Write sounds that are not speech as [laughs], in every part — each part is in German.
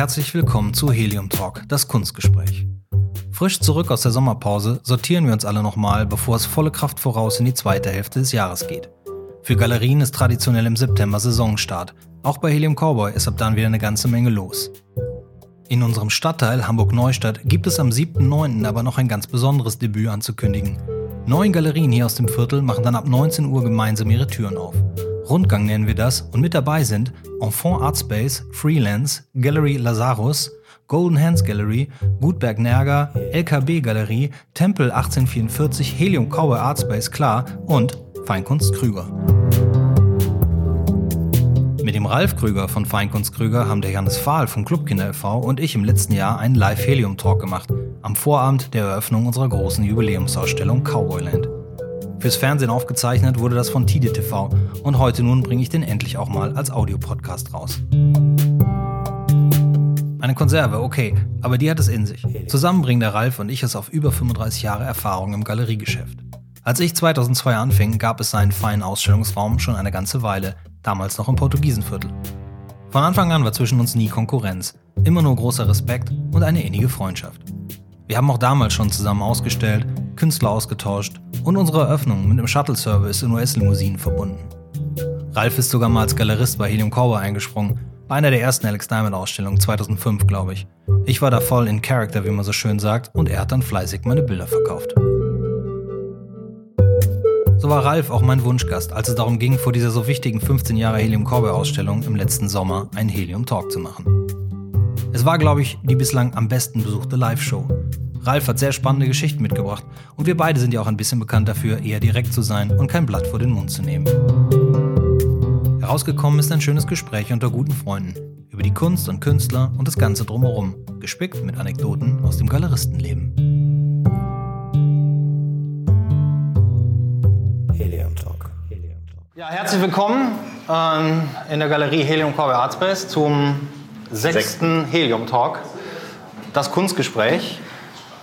Herzlich willkommen zu Helium Talk, das Kunstgespräch. Frisch zurück aus der Sommerpause sortieren wir uns alle nochmal, bevor es volle Kraft voraus in die zweite Hälfte des Jahres geht. Für Galerien ist traditionell im September Saisonstart. Auch bei Helium Cowboy ist ab dann wieder eine ganze Menge los. In unserem Stadtteil Hamburg-Neustadt gibt es am 7.9. aber noch ein ganz besonderes Debüt anzukündigen. Neun Galerien hier aus dem Viertel machen dann ab 19 Uhr gemeinsam ihre Türen auf. Rundgang nennen wir das und mit dabei sind Enfant Art Space, Freelance, Gallery Lazarus, Golden Hands Gallery, Gutberg Nerger, LKB Galerie, Tempel 1844, Helium Cowboy Art Space Klar und Feinkunst Krüger. Mit dem Ralf Krüger von Feinkunst Krüger haben der Janis Fahl vom Clubkinder e.V. und ich im letzten Jahr einen Live-Helium-Talk gemacht, am Vorabend der Eröffnung unserer großen Jubiläumsausstellung Cowboyland. Fürs Fernsehen aufgezeichnet wurde das von Tide TV und heute nun bringe ich den endlich auch mal als Audiopodcast raus. Eine Konserve, okay, aber die hat es in sich. Zusammen bringen der Ralf und ich es auf über 35 Jahre Erfahrung im Galeriegeschäft. Als ich 2002 anfing, gab es seinen feinen Ausstellungsraum schon eine ganze Weile, damals noch im Portugiesenviertel. Von Anfang an war zwischen uns nie Konkurrenz, immer nur großer Respekt und eine innige Freundschaft. Wir haben auch damals schon zusammen ausgestellt, Künstler ausgetauscht und unsere Eröffnung mit einem Shuttle-Service in US-Limousinen verbunden. Ralf ist sogar mal als Galerist bei Helium Cowboy eingesprungen, bei einer der ersten Alex Diamond Ausstellungen 2005, glaube ich. Ich war da voll in Character, wie man so schön sagt, und er hat dann fleißig meine Bilder verkauft. So war Ralf auch mein Wunschgast, als es darum ging, vor dieser so wichtigen 15 Jahre Helium Cowboy Ausstellung im letzten Sommer einen Helium Talk zu machen. Es war, glaube ich, die bislang am besten besuchte Live-Show. Ralf hat sehr spannende Geschichten mitgebracht und wir beide sind ja auch ein bisschen bekannt dafür, eher direkt zu sein und kein Blatt vor den Mund zu nehmen. Herausgekommen ist ein schönes Gespräch unter guten Freunden über die Kunst und Künstler und das Ganze drumherum, gespickt mit Anekdoten aus dem Galeristenleben. Helium Talk. Ja, herzlich willkommen ähm, in der Galerie Helium Cowboy Artspace zum sechsten Helium Talk, das Kunstgespräch.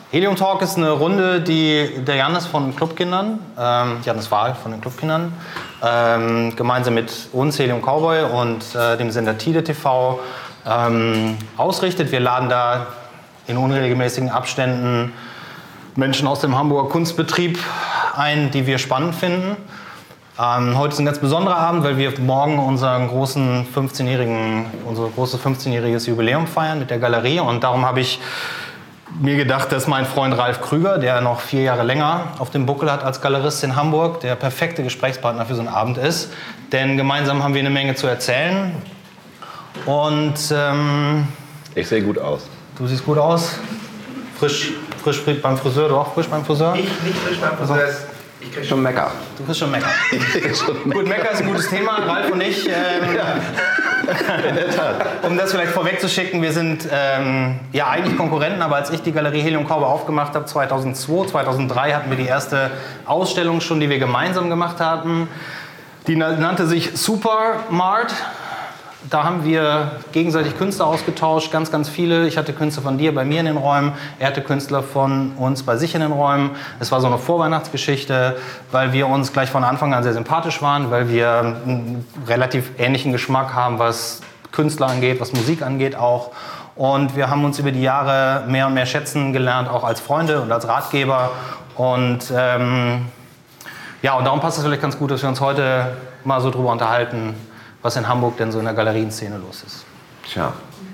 Helium Talk ist eine Runde, die der Janis von den Clubkindern, ähm, Janis Wahl von den Clubkindern, ähm, gemeinsam mit uns, Helium Cowboy und äh, dem Sender Tide TV ähm, ausrichtet. Wir laden da in unregelmäßigen Abständen Menschen aus dem Hamburger Kunstbetrieb ein, die wir spannend finden. Ähm, heute ist ein ganz besonderer Abend, weil wir morgen unseren großen 15-jährigen, unser großes 15-jähriges Jubiläum feiern mit der Galerie. Und darum habe ich mir gedacht, dass mein Freund Ralf Krüger, der noch vier Jahre länger auf dem Buckel hat als Galerist in Hamburg, der perfekte Gesprächspartner für so einen Abend ist. Denn gemeinsam haben wir eine Menge zu erzählen. Und ähm, ich sehe gut aus. Du siehst gut aus. Frisch, frisch beim Friseur, du auch frisch beim Friseur? Ich nicht frisch beim Friseur. Also, ich krieg schon Mecker. Du kriegst schon Mecker. [laughs] Gut, Mecker ist ein gutes Thema. Ralf und ich, [laughs] ähm, ja. in der Tat. um das vielleicht vorwegzuschicken, wir sind ähm, ja eigentlich Konkurrenten, aber als ich die Galerie Helium Cowboy aufgemacht habe, 2002, 2003 hatten wir die erste Ausstellung schon, die wir gemeinsam gemacht hatten. Die nannte sich Supermart da haben wir gegenseitig Künstler ausgetauscht, ganz, ganz viele. Ich hatte Künstler von dir bei mir in den Räumen, er hatte Künstler von uns bei sich in den Räumen. Es war so eine Vorweihnachtsgeschichte, weil wir uns gleich von Anfang an sehr sympathisch waren, weil wir einen relativ ähnlichen Geschmack haben, was Künstler angeht, was Musik angeht auch. Und wir haben uns über die Jahre mehr und mehr schätzen gelernt, auch als Freunde und als Ratgeber. Und ähm, ja, und darum passt es vielleicht ganz gut, dass wir uns heute mal so drüber unterhalten, was in Hamburg denn so in der Galerienszene los ist. Tja.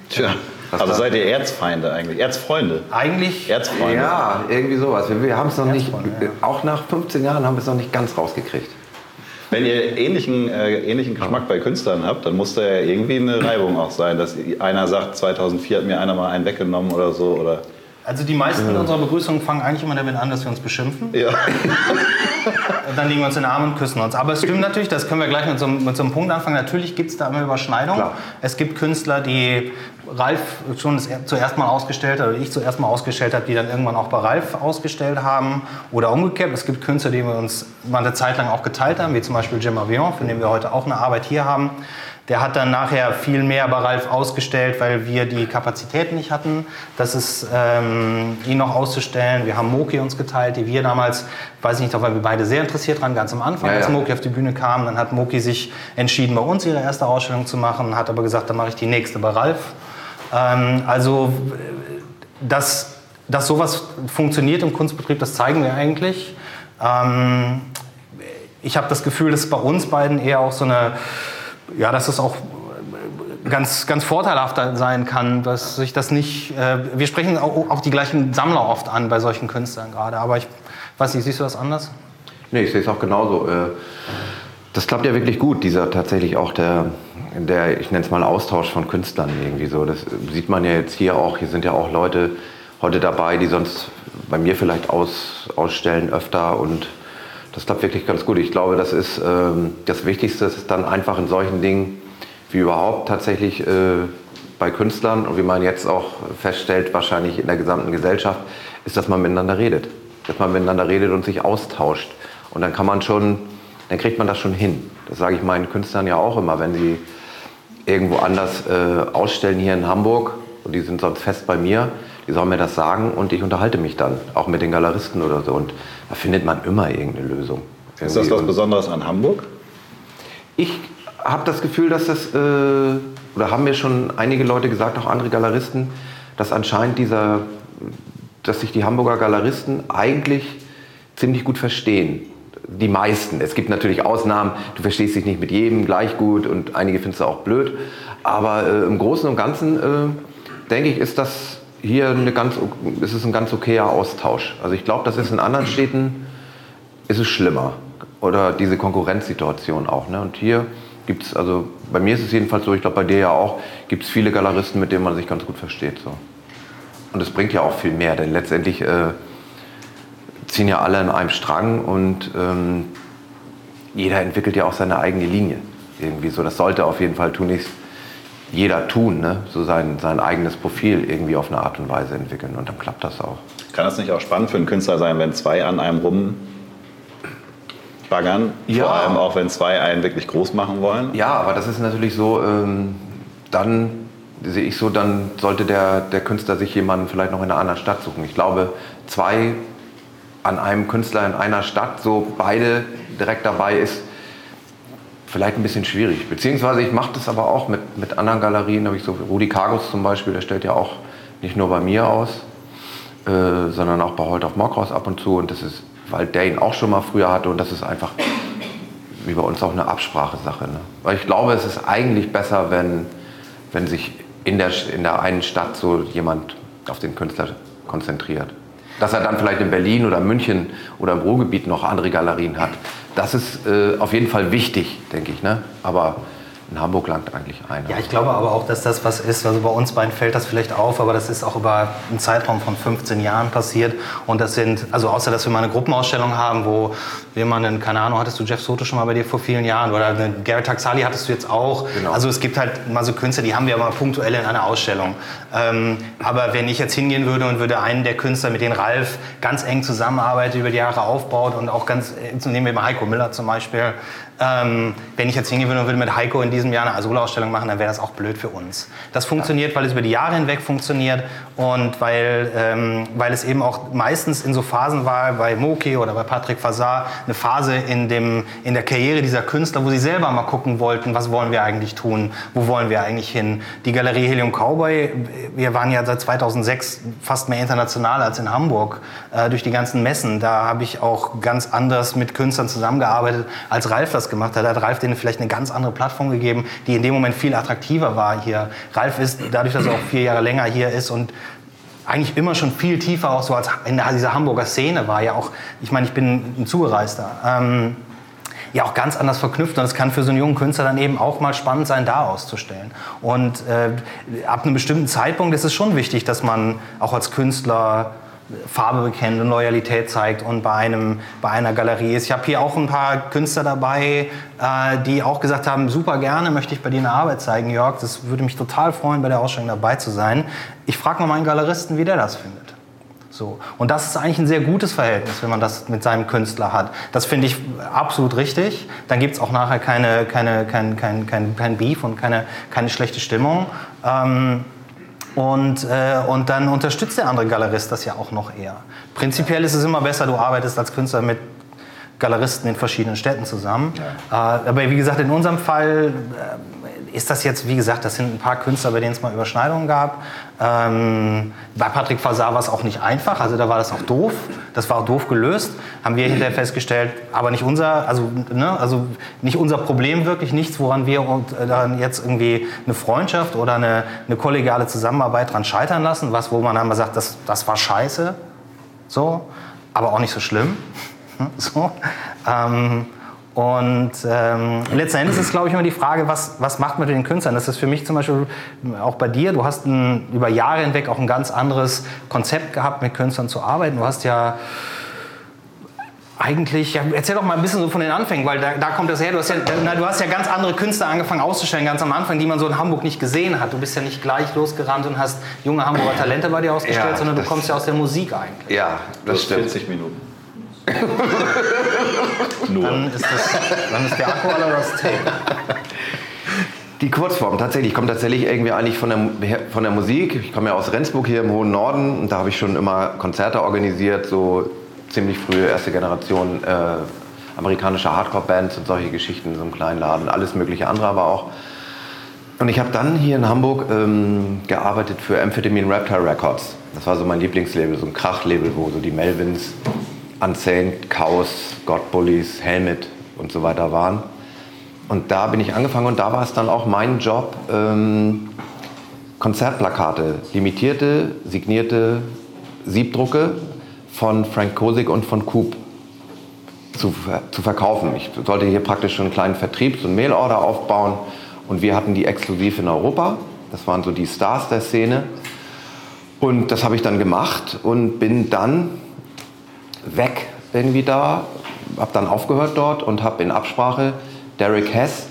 Tja. Also seid ihr Erzfeinde eigentlich? Erzfreunde? Eigentlich. Erzfreunde. Ja, irgendwie sowas. Wir, wir haben es noch nicht, ja. auch nach 15 Jahren haben wir es noch nicht ganz rausgekriegt. Wenn ihr ähnlichen, äh, ähnlichen Geschmack bei Künstlern habt, dann muss da ja irgendwie eine Reibung auch sein, dass einer sagt, 2004 hat mir einer mal einen weggenommen oder so. Oder also die meisten ja. unserer Begrüßungen fangen eigentlich immer damit an, dass wir uns beschimpfen. Ja. [laughs] und dann liegen wir uns in den Armen und küssen uns. Aber es stimmt natürlich, das können wir gleich mit so, mit so einem Punkt anfangen. Natürlich gibt es da immer Überschneidungen. Es gibt Künstler, die Ralf schon zuerst mal ausgestellt hat, oder ich zuerst mal ausgestellt habe, die dann irgendwann auch bei Ralf ausgestellt haben. Oder umgekehrt. Es gibt Künstler, die wir uns mal eine Zeit lang auch geteilt haben, wie zum Beispiel Jim Avion, von dem wir heute auch eine Arbeit hier haben. Der hat dann nachher viel mehr bei Ralf ausgestellt, weil wir die Kapazitäten nicht hatten, das ist, ähm, ihn noch auszustellen. Wir haben Moki uns geteilt, die wir damals, weiß ich nicht, weil wir beide sehr interessiert waren, ganz am Anfang, ja, als Moki auf die Bühne kam. Dann hat Moki sich entschieden, bei uns ihre erste Ausstellung zu machen, hat aber gesagt, dann mache ich die nächste bei Ralf. Ähm, also, dass, dass sowas funktioniert im Kunstbetrieb, das zeigen wir eigentlich. Ähm, ich habe das Gefühl, dass bei uns beiden eher auch so eine, ja, dass es auch ganz, ganz vorteilhaft sein kann, dass sich das nicht, äh, wir sprechen auch, auch, die gleichen Sammler oft an bei solchen Künstlern gerade, aber ich weiß nicht, siehst du das anders? Nee, ich sehe es auch genauso. Äh, das klappt ja wirklich gut, dieser tatsächlich auch der, der ich nenne es mal Austausch von Künstlern irgendwie so. Das sieht man ja jetzt hier auch, hier sind ja auch Leute heute dabei, die sonst bei mir vielleicht aus, ausstellen öfter und das klappt wirklich ganz gut. Ich glaube, das ist ähm, das Wichtigste, ist dann einfach in solchen Dingen wie überhaupt tatsächlich äh, bei Künstlern und wie man jetzt auch feststellt, wahrscheinlich in der gesamten Gesellschaft, ist, dass man miteinander redet. Dass man miteinander redet und sich austauscht. Und dann kann man schon, dann kriegt man das schon hin. Das sage ich meinen Künstlern ja auch immer, wenn sie irgendwo anders äh, ausstellen hier in Hamburg und die sind sonst fest bei mir, die sollen mir das sagen und ich unterhalte mich dann, auch mit den Galeristen oder so. Und da findet man immer irgendeine Lösung. Irgendwie. Ist das was Besonderes an Hamburg? Ich habe das Gefühl, dass das, äh, oder haben mir schon einige Leute gesagt, auch andere Galeristen, dass anscheinend dieser, dass sich die Hamburger Galeristen eigentlich ziemlich gut verstehen. Die meisten. Es gibt natürlich Ausnahmen, du verstehst dich nicht mit jedem gleich gut und einige findest du auch blöd. Aber äh, im Großen und Ganzen, äh, denke ich, ist das hier eine ganz, ist es ein ganz okayer Austausch. Also ich glaube, das ist in anderen Städten, ist es schlimmer. Oder diese Konkurrenzsituation auch. Ne? Und hier gibt es, also bei mir ist es jedenfalls so, ich glaube bei dir ja auch, gibt es viele Galeristen, mit denen man sich ganz gut versteht. So. Und es bringt ja auch viel mehr, denn letztendlich äh, ziehen ja alle in einem Strang und ähm, jeder entwickelt ja auch seine eigene Linie. Irgendwie so, das sollte auf jeden Fall tunlichst jeder tun, ne? so sein, sein eigenes Profil irgendwie auf eine Art und Weise entwickeln und dann klappt das auch. Kann das nicht auch spannend für einen Künstler sein, wenn zwei an einem rum baggern. Ja. Vor allem auch, wenn zwei einen wirklich groß machen wollen. Ja, aber das ist natürlich so, ähm, dann sehe ich so, dann sollte der, der Künstler sich jemanden vielleicht noch in einer anderen Stadt suchen. Ich glaube, zwei an einem Künstler in einer Stadt, so beide direkt dabei ist, vielleicht ein bisschen schwierig. Beziehungsweise ich mache das aber auch mit, mit anderen Galerien. habe ich so Rudi Kargus zum Beispiel, der stellt ja auch nicht nur bei mir aus, äh, sondern auch bei Holt auf Mockhaus ab und zu. Und das ist weil der ihn auch schon mal früher hatte und das ist einfach wie bei uns auch eine Absprachesache. Ne? Weil ich glaube, es ist eigentlich besser, wenn, wenn sich in der, in der einen Stadt so jemand auf den Künstler konzentriert. Dass er dann vielleicht in Berlin oder München oder im Ruhrgebiet noch andere Galerien hat, das ist äh, auf jeden Fall wichtig, denke ich. Ne? Aber in Hamburg langt eigentlich einer. Ja, ich glaube aber auch, dass das was ist. Also bei uns beiden fällt das vielleicht auf, aber das ist auch über einen Zeitraum von 15 Jahren passiert. Und das sind, also außer dass wir mal eine Gruppenausstellung haben, wo wir mal einen, keine Ahnung, hattest du Jeff Soto schon mal bei dir vor vielen Jahren oder eine Garrett Taxali hattest du jetzt auch. Genau. Also es gibt halt mal so Künstler, die haben wir aber punktuell in einer Ausstellung. Ähm, aber wenn ich jetzt hingehen würde und würde einen der Künstler, mit denen Ralf ganz eng zusammenarbeitet, über die Jahre aufbaut und auch ganz, nehmen wir mal Heiko Miller zum Beispiel, ähm, wenn ich jetzt hingehen würde und würde mit Heiko in diesem Jahr eine Asola-Ausstellung machen, dann wäre das auch blöd für uns. Das funktioniert, weil es über die Jahre hinweg funktioniert und weil, ähm, weil es eben auch meistens in so Phasen war, bei Moki oder bei Patrick Fasar, eine Phase in, dem, in der Karriere dieser Künstler, wo sie selber mal gucken wollten, was wollen wir eigentlich tun, wo wollen wir eigentlich hin. Die Galerie Helium Cowboy, wir waren ja seit 2006 fast mehr international als in Hamburg äh, durch die ganzen Messen. Da habe ich auch ganz anders mit Künstlern zusammengearbeitet, als Ralf das gemacht hat. Hat Ralf denen vielleicht eine ganz andere Plattform gegeben, die in dem Moment viel attraktiver war hier. Ralf ist, dadurch, dass er auch vier Jahre länger hier ist und eigentlich immer schon viel tiefer auch so als in dieser Hamburger Szene war ja auch, ich meine, ich bin ein Zugereister, ähm, ja auch ganz anders verknüpft und es kann für so einen jungen Künstler dann eben auch mal spannend sein, da auszustellen. Und äh, ab einem bestimmten Zeitpunkt ist es schon wichtig, dass man auch als Künstler Farbe bekennt und Loyalität zeigt und bei, einem, bei einer Galerie ist. Ich habe hier auch ein paar Künstler dabei, äh, die auch gesagt haben, super gerne möchte ich bei dir eine Arbeit zeigen, Jörg. Das würde mich total freuen, bei der Ausstellung dabei zu sein. Ich frage mal meinen Galeristen, wie der das findet. So. Und das ist eigentlich ein sehr gutes Verhältnis, wenn man das mit seinem Künstler hat. Das finde ich absolut richtig. Dann gibt es auch nachher keine, keine, kein, kein, kein, kein Beef und keine, keine schlechte Stimmung. Ähm, und, äh, und dann unterstützt der andere Galerist das ja auch noch eher. Prinzipiell ist es immer besser, du arbeitest als Künstler mit Galeristen in verschiedenen Städten zusammen. Ja. Äh, aber wie gesagt, in unserem Fall, äh, ist das jetzt, wie gesagt, das sind ein paar Künstler, bei denen es mal Überschneidungen gab. Ähm, bei Patrick Fasar war es auch nicht einfach, also da war das auch doof. Das war auch doof gelöst, haben wir hinterher festgestellt, aber nicht unser, also, ne, also nicht unser Problem wirklich, nichts, woran wir äh, dann jetzt irgendwie eine Freundschaft oder eine, eine kollegiale Zusammenarbeit dran scheitern lassen, was, wo man einmal sagt, das, das war scheiße, so, aber auch nicht so schlimm. [laughs] so. Ähm, und ähm, letzten Endes ist, glaube ich, immer die Frage, was, was macht man mit den Künstlern? Das ist für mich zum Beispiel auch bei dir. Du hast ein, über Jahre hinweg auch ein ganz anderes Konzept gehabt, mit Künstlern zu arbeiten. Du hast ja eigentlich, ja, erzähl doch mal ein bisschen so von den Anfängen, weil da, da kommt das her. Du hast, ja, na, du hast ja ganz andere Künstler angefangen auszustellen, ganz am Anfang, die man so in Hamburg nicht gesehen hat. Du bist ja nicht gleich losgerannt und hast junge Hamburger Talente bei dir ausgestellt, ja, sondern du kommst ja aus der Musik eigentlich. Ja, das stimmt. 40 Minuten. Nur. Dann ist, das, dann ist der Akku das Tape. Die Kurzform, tatsächlich. Ich komme tatsächlich irgendwie eigentlich von der, von der Musik. Ich komme ja aus Rendsburg hier im hohen Norden und da habe ich schon immer Konzerte organisiert, so ziemlich frühe erste Generation äh, amerikanische Hardcore-Bands und solche Geschichten in so einem kleinen Laden. Alles mögliche andere aber auch. Und ich habe dann hier in Hamburg ähm, gearbeitet für Amphetamine Raptor Records. Das war so mein Lieblingslabel, so ein Krachlabel, wo so die Melvins, Unsaint, Chaos, God Bullies, Helmet und so weiter waren. Und da bin ich angefangen und da war es dann auch mein Job, ähm, Konzertplakate, limitierte, signierte Siebdrucke von Frank Kosik und von Coop zu, zu verkaufen. Ich sollte hier praktisch schon einen kleinen Vertrieb, so einen Mailorder aufbauen und wir hatten die exklusiv in Europa. Das waren so die Stars der Szene. Und das habe ich dann gemacht und bin dann weg irgendwie da, habe dann aufgehört dort und habe in Absprache Derek Hess,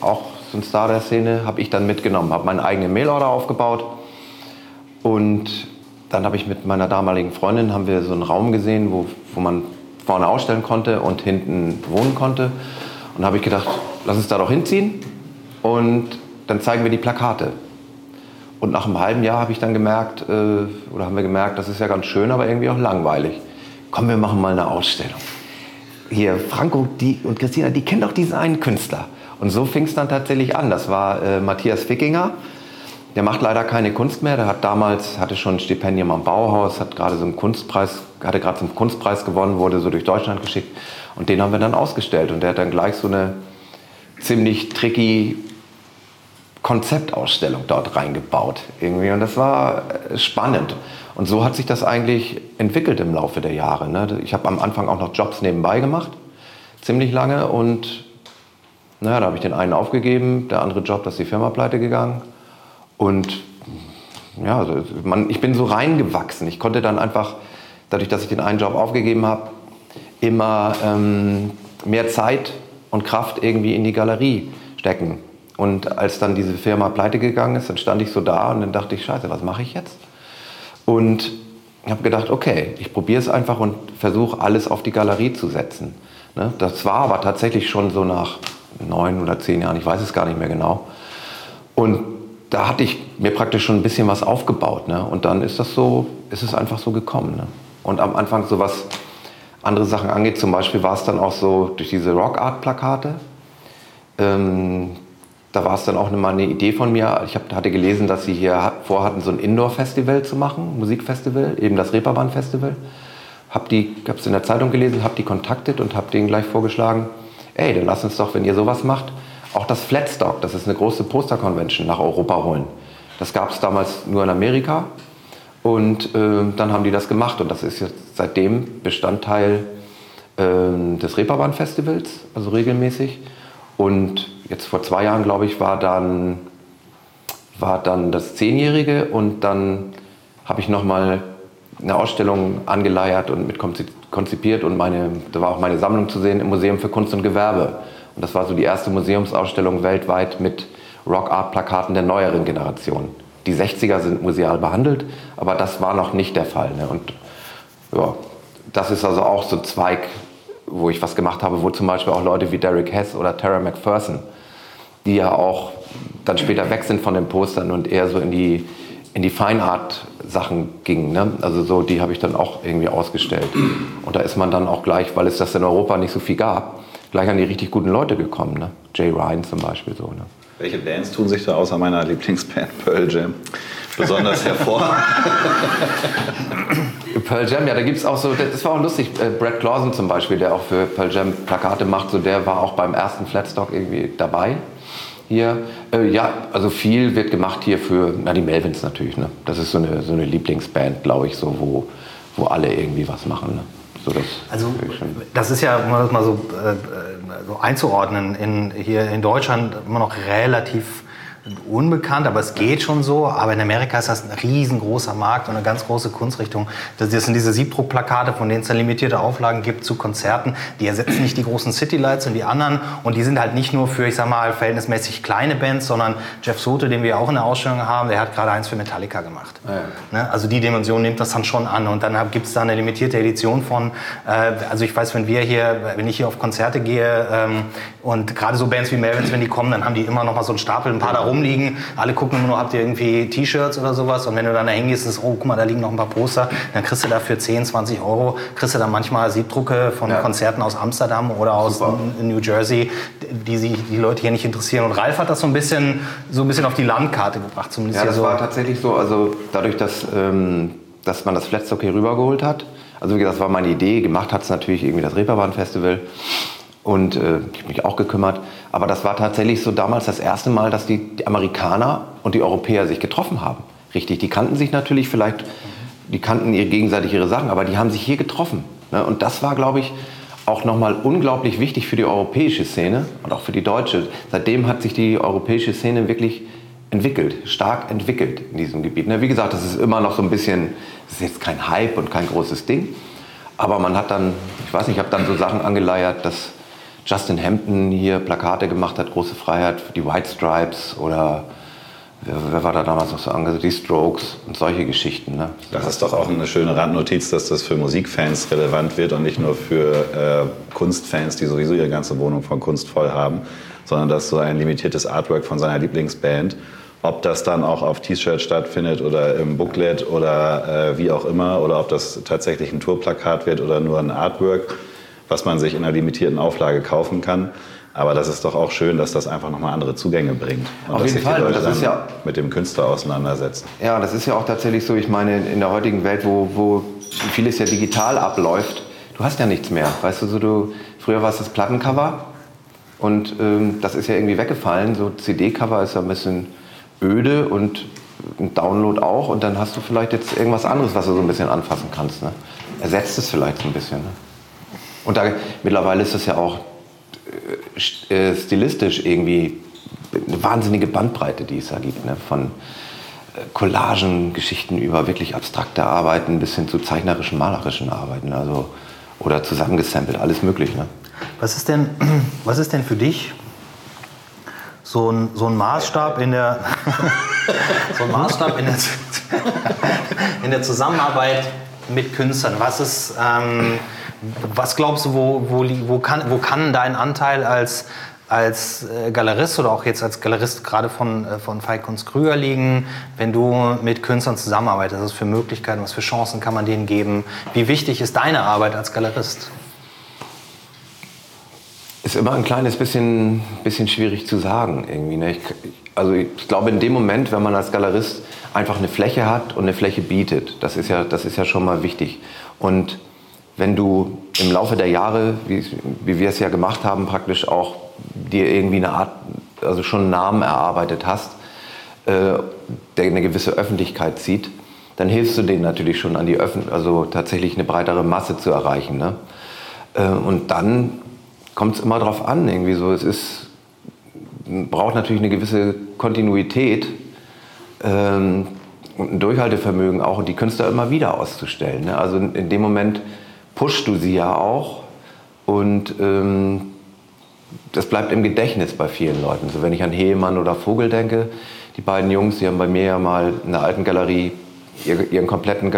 auch so ein Star der Szene, habe ich dann mitgenommen, habe meinen eigenen Mailorder aufgebaut und dann habe ich mit meiner damaligen Freundin haben wir so einen Raum gesehen, wo, wo man vorne ausstellen konnte und hinten wohnen konnte und habe ich gedacht, lass uns da doch hinziehen und dann zeigen wir die Plakate. Und nach einem halben Jahr habe ich dann gemerkt, äh, oder haben wir gemerkt, das ist ja ganz schön, aber irgendwie auch langweilig komm, wir machen mal eine Ausstellung. Hier, Franco die, und Christina, die kennen doch diesen einen Künstler. Und so fing es dann tatsächlich an. Das war äh, Matthias Fickinger. Der macht leider keine Kunst mehr. Der hat damals, hatte schon ein Stipendium am Bauhaus, hat gerade so einen Kunstpreis, hatte gerade so einen Kunstpreis gewonnen, wurde so durch Deutschland geschickt. Und den haben wir dann ausgestellt. Und der hat dann gleich so eine ziemlich tricky Konzeptausstellung dort reingebaut. Irgendwie. Und das war äh, spannend. Und so hat sich das eigentlich entwickelt im Laufe der Jahre. Ne? Ich habe am Anfang auch noch Jobs nebenbei gemacht, ziemlich lange. Und naja, da habe ich den einen aufgegeben, der andere Job, da ist die Firma pleite gegangen. Und ja, also man, ich bin so reingewachsen. Ich konnte dann einfach, dadurch, dass ich den einen Job aufgegeben habe, immer ähm, mehr Zeit und Kraft irgendwie in die Galerie stecken. Und als dann diese Firma pleite gegangen ist, dann stand ich so da und dann dachte ich, scheiße, was mache ich jetzt? Und habe gedacht, okay, ich probiere es einfach und versuche alles auf die Galerie zu setzen. Ne? Das war aber tatsächlich schon so nach neun oder zehn Jahren, ich weiß es gar nicht mehr genau. Und da hatte ich mir praktisch schon ein bisschen was aufgebaut. Ne? Und dann ist das so, ist es einfach so gekommen. Ne? Und am Anfang so was andere Sachen angeht, zum Beispiel war es dann auch so durch diese Rock Art Plakate. Ähm, da war es dann auch mal eine Idee von mir. Ich hab, hatte gelesen, dass sie hier vorhatten, so ein Indoor-Festival zu machen, Musikfestival, eben das Reeperbahn-Festival. Hab die, hab's in der Zeitung gelesen, habe die kontaktet und habe denen gleich vorgeschlagen, ey, dann lass uns doch, wenn ihr sowas macht, auch das Flatstock, das ist eine große Poster-Convention, nach Europa holen. Das gab es damals nur in Amerika und äh, dann haben die das gemacht und das ist jetzt seitdem Bestandteil äh, des Reeperbahn-Festivals, also regelmäßig. Und jetzt vor zwei Jahren, glaube ich, war dann, war dann das Zehnjährige und dann habe ich nochmal eine Ausstellung angeleiert und mit konzipiert und meine, da war auch meine Sammlung zu sehen im Museum für Kunst und Gewerbe. Und das war so die erste Museumsausstellung weltweit mit Rock-Art-Plakaten der neueren Generation. Die 60er sind museal behandelt, aber das war noch nicht der Fall. Ne? Und ja, das ist also auch so ein Zweig, wo ich was gemacht habe, wo zum Beispiel auch Leute wie Derek Hess oder Tara McPherson die ja auch dann später weg sind von den Postern und eher so in die, in die Feinart-Sachen gingen. Ne? Also so, die habe ich dann auch irgendwie ausgestellt. Und da ist man dann auch gleich, weil es das in Europa nicht so viel gab, gleich an die richtig guten Leute gekommen. Ne? Jay Ryan zum Beispiel so. Ne? Welche Bands tun sich da außer meiner Lieblingsband Pearl Jam besonders [laughs] hervor? Pearl Jam, ja, da gibt es auch so, das war auch lustig, äh, Brad Clausen zum Beispiel, der auch für Pearl Jam Plakate macht, so der war auch beim ersten Flatstock irgendwie dabei hier. Äh, ja, also viel wird gemacht hier für, na die Melvins natürlich, ne? Das ist so eine, so eine Lieblingsband, glaube ich, so, wo, wo alle irgendwie was machen. Ne? So, das also das ist ja, um das mal so, äh, so einzuordnen, in, hier in Deutschland immer noch relativ unbekannt, aber es geht schon so. Aber in Amerika ist das ein riesengroßer Markt und eine ganz große Kunstrichtung. Das sind diese Siebdruckplakate, von denen es dann limitierte Auflagen gibt zu Konzerten. Die ersetzen nicht die großen Citylights und die anderen. Und die sind halt nicht nur für, ich sag mal, verhältnismäßig kleine Bands, sondern Jeff Soto, den wir auch in der Ausstellung haben, der hat gerade eins für Metallica gemacht. Ja. Ne? Also die Dimension nimmt das dann schon an. Und dann gibt es da eine limitierte Edition von, äh, also ich weiß, wenn wir hier, wenn ich hier auf Konzerte gehe ähm, und gerade so Bands wie Melvins, wenn die kommen, dann haben die immer noch mal so einen Stapel, ein paar da rumliegen. Alle gucken immer nur, habt ihr irgendwie T-Shirts oder sowas? Und wenn du dann da hingehst, ist, oh, guck mal, da liegen noch ein paar Poster. Dann kriegst du dafür 10, 20 Euro, kriegst du dann manchmal Siebdrucke von ja. Konzerten aus Amsterdam oder aus Super. New Jersey, die sich die Leute hier nicht interessieren. Und Ralf hat das so ein bisschen, so ein bisschen auf die Landkarte gebracht. Zumindest ja, das so. war tatsächlich so. Also dadurch, dass, ähm, dass man das Flatstock hier rübergeholt hat, also wie gesagt, das war meine Idee. Gemacht hat es natürlich irgendwie das Reeperbahn Festival. Und äh, ich habe mich auch gekümmert. Aber das war tatsächlich so damals das erste Mal, dass die, die, Amerikaner und die Europäer sich getroffen haben. Richtig, die kannten sich natürlich vielleicht, die kannten ihr gegenseitig ihre Sachen, aber die haben sich hier getroffen. Ne? Und das war, glaube ich, auch nochmal unglaublich wichtig für die europäische Szene und auch für die deutsche. Seitdem hat sich die europäische Szene wirklich entwickelt, stark entwickelt in diesem Gebiet. Ne? Wie gesagt, das ist immer noch so ein bisschen, das ist jetzt kein Hype und kein großes Ding. Aber man hat dann, ich weiß nicht, ich habe dann so Sachen angeleiert, dass Justin Hampton hier Plakate gemacht hat, große Freiheit die White Stripes oder wer, wer war da damals noch so angesagt, die Strokes und solche Geschichten. Ne? Das ist doch auch eine schöne Randnotiz, dass das für Musikfans relevant wird und nicht nur für äh, Kunstfans, die sowieso ihre ganze Wohnung von Kunst voll haben, sondern dass so ein limitiertes Artwork von seiner Lieblingsband ob das dann auch auf T-Shirt stattfindet oder im Booklet oder äh, wie auch immer, oder ob das tatsächlich ein Tourplakat wird oder nur ein Artwork was man sich in einer limitierten Auflage kaufen kann. Aber das ist doch auch schön, dass das einfach nochmal andere Zugänge bringt. Und Auf dass jeden sich die Leute das ist ja, mit dem Künstler auseinandersetzen. Ja, das ist ja auch tatsächlich so. Ich meine, in der heutigen Welt, wo, wo vieles ja digital abläuft, du hast ja nichts mehr. Weißt du, so du, früher war es das Plattencover und ähm, das ist ja irgendwie weggefallen. So CD-Cover ist ja ein bisschen öde und ein Download auch. Und dann hast du vielleicht jetzt irgendwas anderes, was du so ein bisschen anfassen kannst. Ne? Ersetzt es vielleicht so ein bisschen. Ne? Und da, mittlerweile ist es ja auch äh, äh, stilistisch irgendwie eine wahnsinnige Bandbreite, die es da gibt. Ne? Von äh, Collagen, Geschichten über wirklich abstrakte Arbeiten bis hin zu zeichnerischen, malerischen Arbeiten. Also, oder zusammengesampelt, alles möglich. Ne? Was, ist denn, [clears throat] was ist denn für dich so ein, so ein Maßstab in der, [laughs] so ein Maßstab in der, [laughs] in der Zusammenarbeit mit Künstlern? Was ist, ähm, was glaubst du, wo, wo, wo, kann, wo kann dein Anteil als, als äh, Galerist oder auch jetzt als Galerist gerade von, äh, von Kunst Krüger liegen, wenn du mit Künstlern zusammenarbeitest? Was für Möglichkeiten, was für Chancen kann man denen geben? Wie wichtig ist deine Arbeit als Galerist? Ist immer ein kleines bisschen, bisschen schwierig zu sagen irgendwie. Ne? Ich, also ich glaube in dem Moment, wenn man als Galerist einfach eine Fläche hat und eine Fläche bietet, das ist ja, das ist ja schon mal wichtig. Und wenn du im Laufe der Jahre, wie, wie wir es ja gemacht haben, praktisch auch dir irgendwie eine Art, also schon einen Namen erarbeitet hast, äh, der eine gewisse Öffentlichkeit zieht, dann hilfst du denen natürlich schon an die Öffn also tatsächlich eine breitere Masse zu erreichen. Ne? Äh, und dann kommt es immer darauf an, irgendwie so, es ist, braucht natürlich eine gewisse Kontinuität ähm, und ein Durchhaltevermögen auch die Künstler immer wieder auszustellen. Ne? Also in dem Moment, pushst du sie ja auch und ähm, das bleibt im Gedächtnis bei vielen Leuten. So, wenn ich an Heemann oder Vogel denke, die beiden Jungs, die haben bei mir ja mal in der alten Galerie ihren kompletten,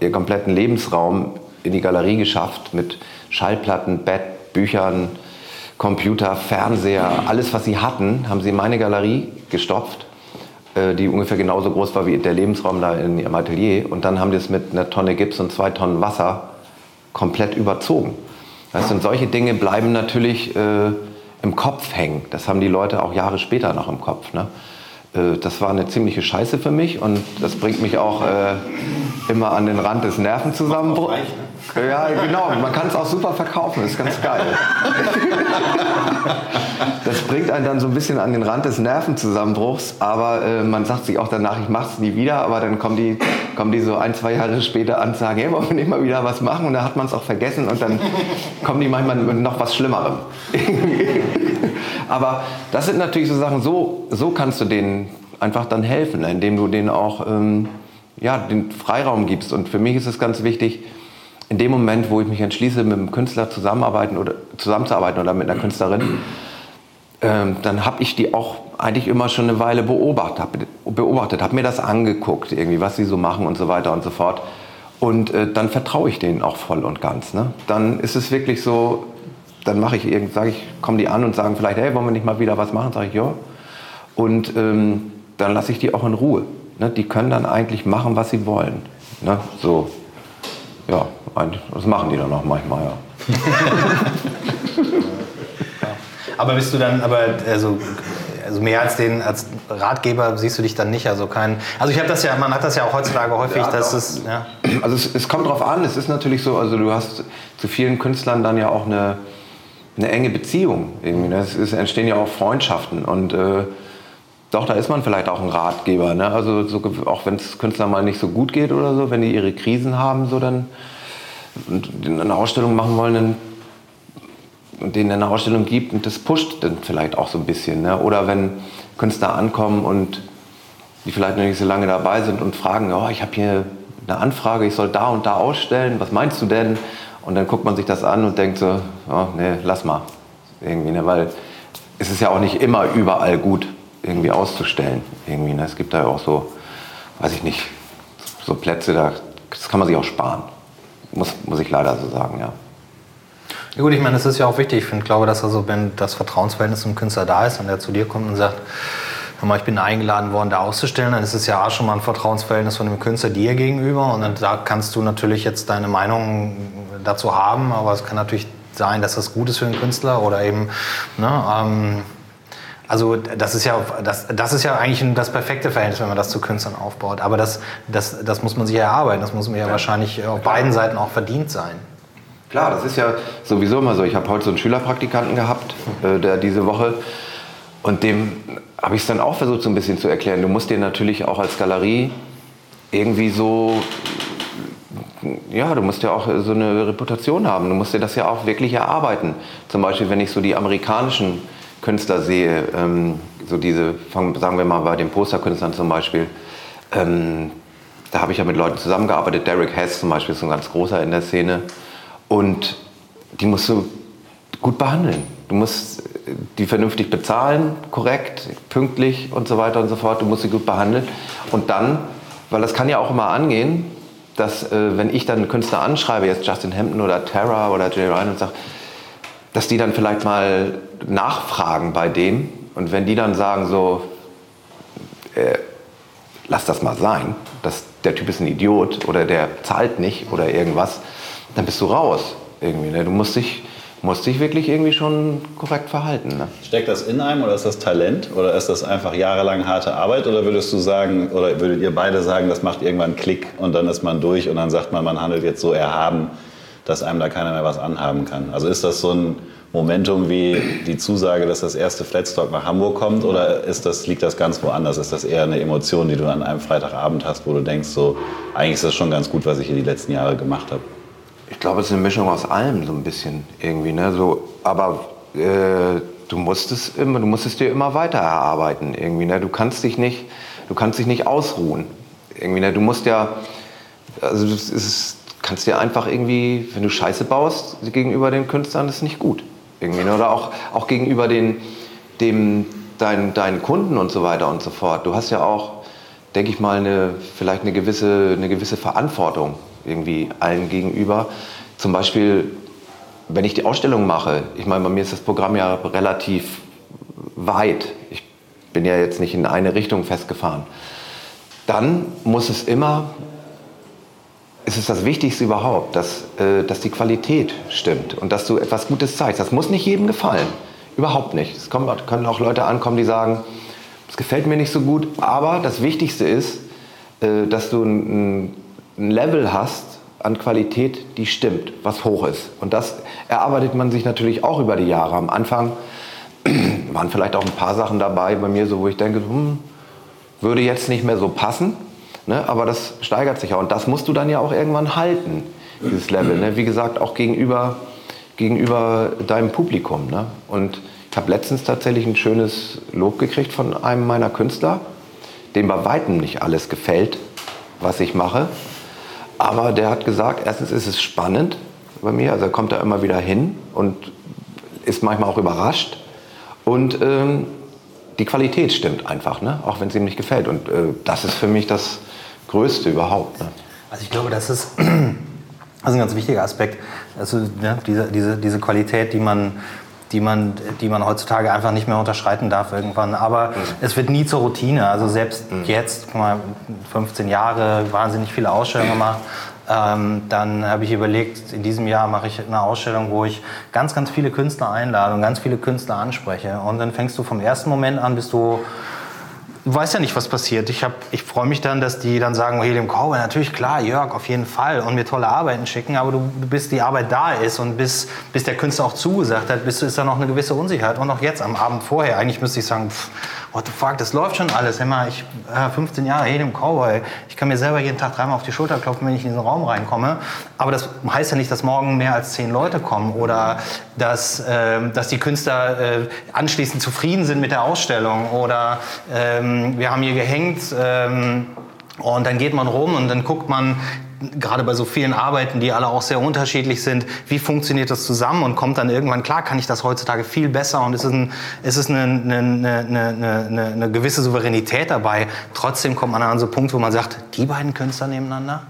ihren kompletten Lebensraum in die Galerie geschafft mit Schallplatten, Bett, Büchern, Computer, Fernseher, alles was sie hatten, haben sie in meine Galerie gestopft, äh, die ungefähr genauso groß war wie der Lebensraum da in ihrem Atelier. Und dann haben die es mit einer Tonne Gips und zwei Tonnen Wasser komplett überzogen. Weißt, und solche Dinge bleiben natürlich äh, im Kopf hängen. Das haben die Leute auch Jahre später noch im Kopf. Ne? Äh, das war eine ziemliche Scheiße für mich und das bringt mich auch äh, immer an den Rand des Nervenzusammenbruchs. Ja, genau. Man kann es auch super verkaufen. Das ist ganz geil. das bringt einen dann so ein bisschen an den Rand des Nervenzusammenbruchs, aber äh, man sagt sich auch danach, ich mache es nie wieder. Aber dann kommen die, kommen die so ein, zwei Jahre später an und sagen, hey, wollen wir nicht mal wieder was machen? Und dann hat man es auch vergessen und dann kommen die manchmal mit noch was Schlimmerem. aber das sind natürlich so Sachen, so, so kannst du denen einfach dann helfen, indem du denen auch ähm, ja, den Freiraum gibst. Und für mich ist es ganz wichtig, in dem Moment, wo ich mich entschließe, mit einem Künstler zusammenarbeiten oder, zusammenzuarbeiten oder mit einer Künstlerin, ähm, dann habe ich die auch eigentlich immer schon eine Weile beobachtet, habe beobachtet, habe mir das angeguckt, irgendwie, was sie so machen und so weiter und so fort. Und äh, dann vertraue ich denen auch voll und ganz. Ne? Dann ist es wirklich so, dann mache ich irgend, sage ich, kommen die an und sagen vielleicht, hey, wollen wir nicht mal wieder was machen? Sage ich, ja. Und ähm, dann lasse ich die auch in Ruhe. Ne? Die können dann eigentlich machen, was sie wollen. Ne? So, ja, das machen die dann auch manchmal, ja. [laughs] aber bist du dann, aber also, also mehr als den als Ratgeber siehst du dich dann nicht, also kein. Also ich habe das ja, man hat das ja auch heutzutage häufig, ja, dass es. Ja. Also es, es kommt drauf an. Es ist natürlich so, also du hast zu vielen Künstlern dann ja auch eine, eine enge Beziehung irgendwie. Ne? Es, es entstehen ja auch Freundschaften und äh, doch, da ist man vielleicht auch ein Ratgeber. Ne? Also so, auch wenn es Künstlern mal nicht so gut geht oder so, wenn die ihre Krisen haben, so dann und eine Ausstellung machen wollen, dann denen eine Ausstellung gibt und das pusht dann vielleicht auch so ein bisschen. Ne? Oder wenn Künstler ankommen und die vielleicht noch nicht so lange dabei sind und fragen, oh, ich habe hier eine Anfrage, ich soll da und da ausstellen, was meinst du denn? Und dann guckt man sich das an und denkt so, oh, nee, lass mal. Irgendwie, ne? Weil es ist ja auch nicht immer überall gut irgendwie auszustellen. Irgendwie, ne? Es gibt da auch so, weiß ich nicht, so Plätze, da, das kann man sich auch sparen. Muss, muss ich leider so sagen, ja. Ja gut, ich meine, das ist ja auch wichtig. Ich glaube, dass also, wenn das Vertrauensverhältnis zum Künstler da ist und der zu dir kommt und sagt, mal, ich bin eingeladen worden, da auszustellen, dann ist es ja auch schon mal ein Vertrauensverhältnis von dem Künstler dir gegenüber. Und dann, da kannst du natürlich jetzt deine Meinung dazu haben, aber es kann natürlich sein, dass das gut ist für den Künstler oder eben, ne, ähm, also das ist ja, das, das ist ja eigentlich das perfekte Verhältnis, wenn man das zu Künstlern aufbaut. Aber das, das, das muss man sich erarbeiten. Das muss mir ja, ja wahrscheinlich auf beiden Seiten auch verdient sein. Klar, das ist ja sowieso immer so. Ich habe heute so einen Schülerpraktikanten gehabt, äh, der diese Woche, und dem habe ich es dann auch versucht, so ein bisschen zu erklären. Du musst dir natürlich auch als Galerie irgendwie so, ja, du musst ja auch so eine Reputation haben. Du musst dir das ja auch wirklich erarbeiten. Zum Beispiel, wenn ich so die amerikanischen Künstler sehe, ähm, so diese, sagen wir mal bei den Posterkünstlern zum Beispiel, ähm, da habe ich ja mit Leuten zusammengearbeitet. Derek Hess zum Beispiel ist ein ganz großer in der Szene. Und die musst du gut behandeln. Du musst die vernünftig bezahlen, korrekt, pünktlich und so weiter und so fort. Du musst sie gut behandeln. Und dann, weil das kann ja auch immer angehen, dass äh, wenn ich dann Künstler anschreibe, jetzt Justin Hampton oder Tara oder Jay Ryan und sage, dass die dann vielleicht mal nachfragen bei dem und wenn die dann sagen so, äh, lass das mal sein, dass der Typ ist ein Idiot oder der zahlt nicht oder irgendwas, dann bist du raus irgendwie. Ne? Du musst dich, musst dich wirklich irgendwie schon korrekt verhalten. Ne? Steckt das in einem oder ist das Talent oder ist das einfach jahrelang harte Arbeit oder würdest du sagen oder würdet ihr beide sagen, das macht irgendwann Klick und dann ist man durch und dann sagt man, man handelt jetzt so erhaben, dass einem da keiner mehr was anhaben kann. Also ist das so ein Momentum wie die Zusage, dass das erste Flatstock nach Hamburg kommt oder ist das, liegt das ganz woanders? Ist das eher eine Emotion, die du an einem Freitagabend hast, wo du denkst, so, eigentlich ist das schon ganz gut, was ich hier die letzten Jahre gemacht habe? Ich glaube, es ist eine Mischung aus allem so ein bisschen irgendwie. Ne? So, aber äh, du, musst es immer, du musst es dir immer weiter erarbeiten irgendwie. Ne? Du, kannst dich nicht, du kannst dich nicht ausruhen. Irgendwie, ne? Du musst ja, also es ist, kannst dir einfach irgendwie, wenn du Scheiße baust gegenüber den Künstlern, ist nicht gut. Irgendwie, ne? Oder auch, auch gegenüber den, dem, deinen, deinen Kunden und so weiter und so fort. Du hast ja auch, denke ich mal, eine, vielleicht eine gewisse, eine gewisse Verantwortung irgendwie allen gegenüber. Zum Beispiel, wenn ich die Ausstellung mache, ich meine, bei mir ist das Programm ja relativ weit. Ich bin ja jetzt nicht in eine Richtung festgefahren. Dann muss es immer es ist das Wichtigste überhaupt, dass, äh, dass die Qualität stimmt und dass du etwas Gutes zeigst. Das muss nicht jedem gefallen. Überhaupt nicht. Es kommen, können auch Leute ankommen, die sagen, es gefällt mir nicht so gut. Aber das Wichtigste ist, äh, dass du ein, ein Level hast an Qualität, die stimmt, was hoch ist. Und das erarbeitet man sich natürlich auch über die Jahre. Am Anfang [clears throat] waren vielleicht auch ein paar Sachen dabei bei mir, so wo ich denke, hm, würde jetzt nicht mehr so passen. Ne? Aber das steigert sich auch. Und das musst du dann ja auch irgendwann halten, dieses Level. Ne? Wie gesagt, auch gegenüber, gegenüber deinem Publikum. Ne? Und ich habe letztens tatsächlich ein schönes Lob gekriegt von einem meiner Künstler, dem bei weitem nicht alles gefällt, was ich mache. Aber der hat gesagt, erstens ist es spannend bei mir, also er kommt da immer wieder hin und ist manchmal auch überrascht. Und ähm, die Qualität stimmt einfach, ne? auch wenn es ihm nicht gefällt. Und äh, das ist für mich das Größte überhaupt. Ne? Also ich glaube, das ist, [clears throat] das ist ein ganz wichtiger Aspekt. Also ne, diese, diese, diese Qualität, die man, die, man, die man heutzutage einfach nicht mehr unterschreiten darf irgendwann. Aber mhm. es wird nie zur Routine. Also selbst mhm. jetzt, guck mal, 15 Jahre, wahnsinnig viele Ausstellungen [clears throat] gemacht. Ähm, dann habe ich überlegt, in diesem Jahr mache ich eine Ausstellung, wo ich ganz, ganz viele Künstler einlade und ganz viele Künstler anspreche. Und dann fängst du vom ersten Moment an, bis du du weißt ja nicht, was passiert. Ich, ich freue mich dann, dass die dann sagen, Helium Cowboy, natürlich klar, Jörg, auf jeden Fall und mir tolle Arbeiten schicken, aber du bis die Arbeit da ist und bis, bis der Künstler auch zugesagt hat, bis, ist da noch eine gewisse Unsicherheit. Und auch jetzt am Abend vorher, eigentlich müsste ich sagen, pff, what the fuck, das läuft schon alles. Immer, ich, äh, 15 Jahre Helium Cowboy, ich kann mir selber jeden Tag dreimal auf die Schulter klopfen, wenn ich in diesen Raum reinkomme. Aber das heißt ja nicht, dass morgen mehr als zehn Leute kommen oder dass, äh, dass die Künstler äh, anschließend zufrieden sind mit der Ausstellung oder ähm, wir haben hier gehängt. Ähm, und dann geht man rum und dann guckt man, gerade bei so vielen Arbeiten, die alle auch sehr unterschiedlich sind, wie funktioniert das zusammen und kommt dann irgendwann, klar kann ich das heutzutage viel besser und es ist, ein, es ist eine, eine, eine, eine, eine gewisse Souveränität dabei. Trotzdem kommt man an so einen Punkt, wo man sagt, die beiden Künstler nebeneinander,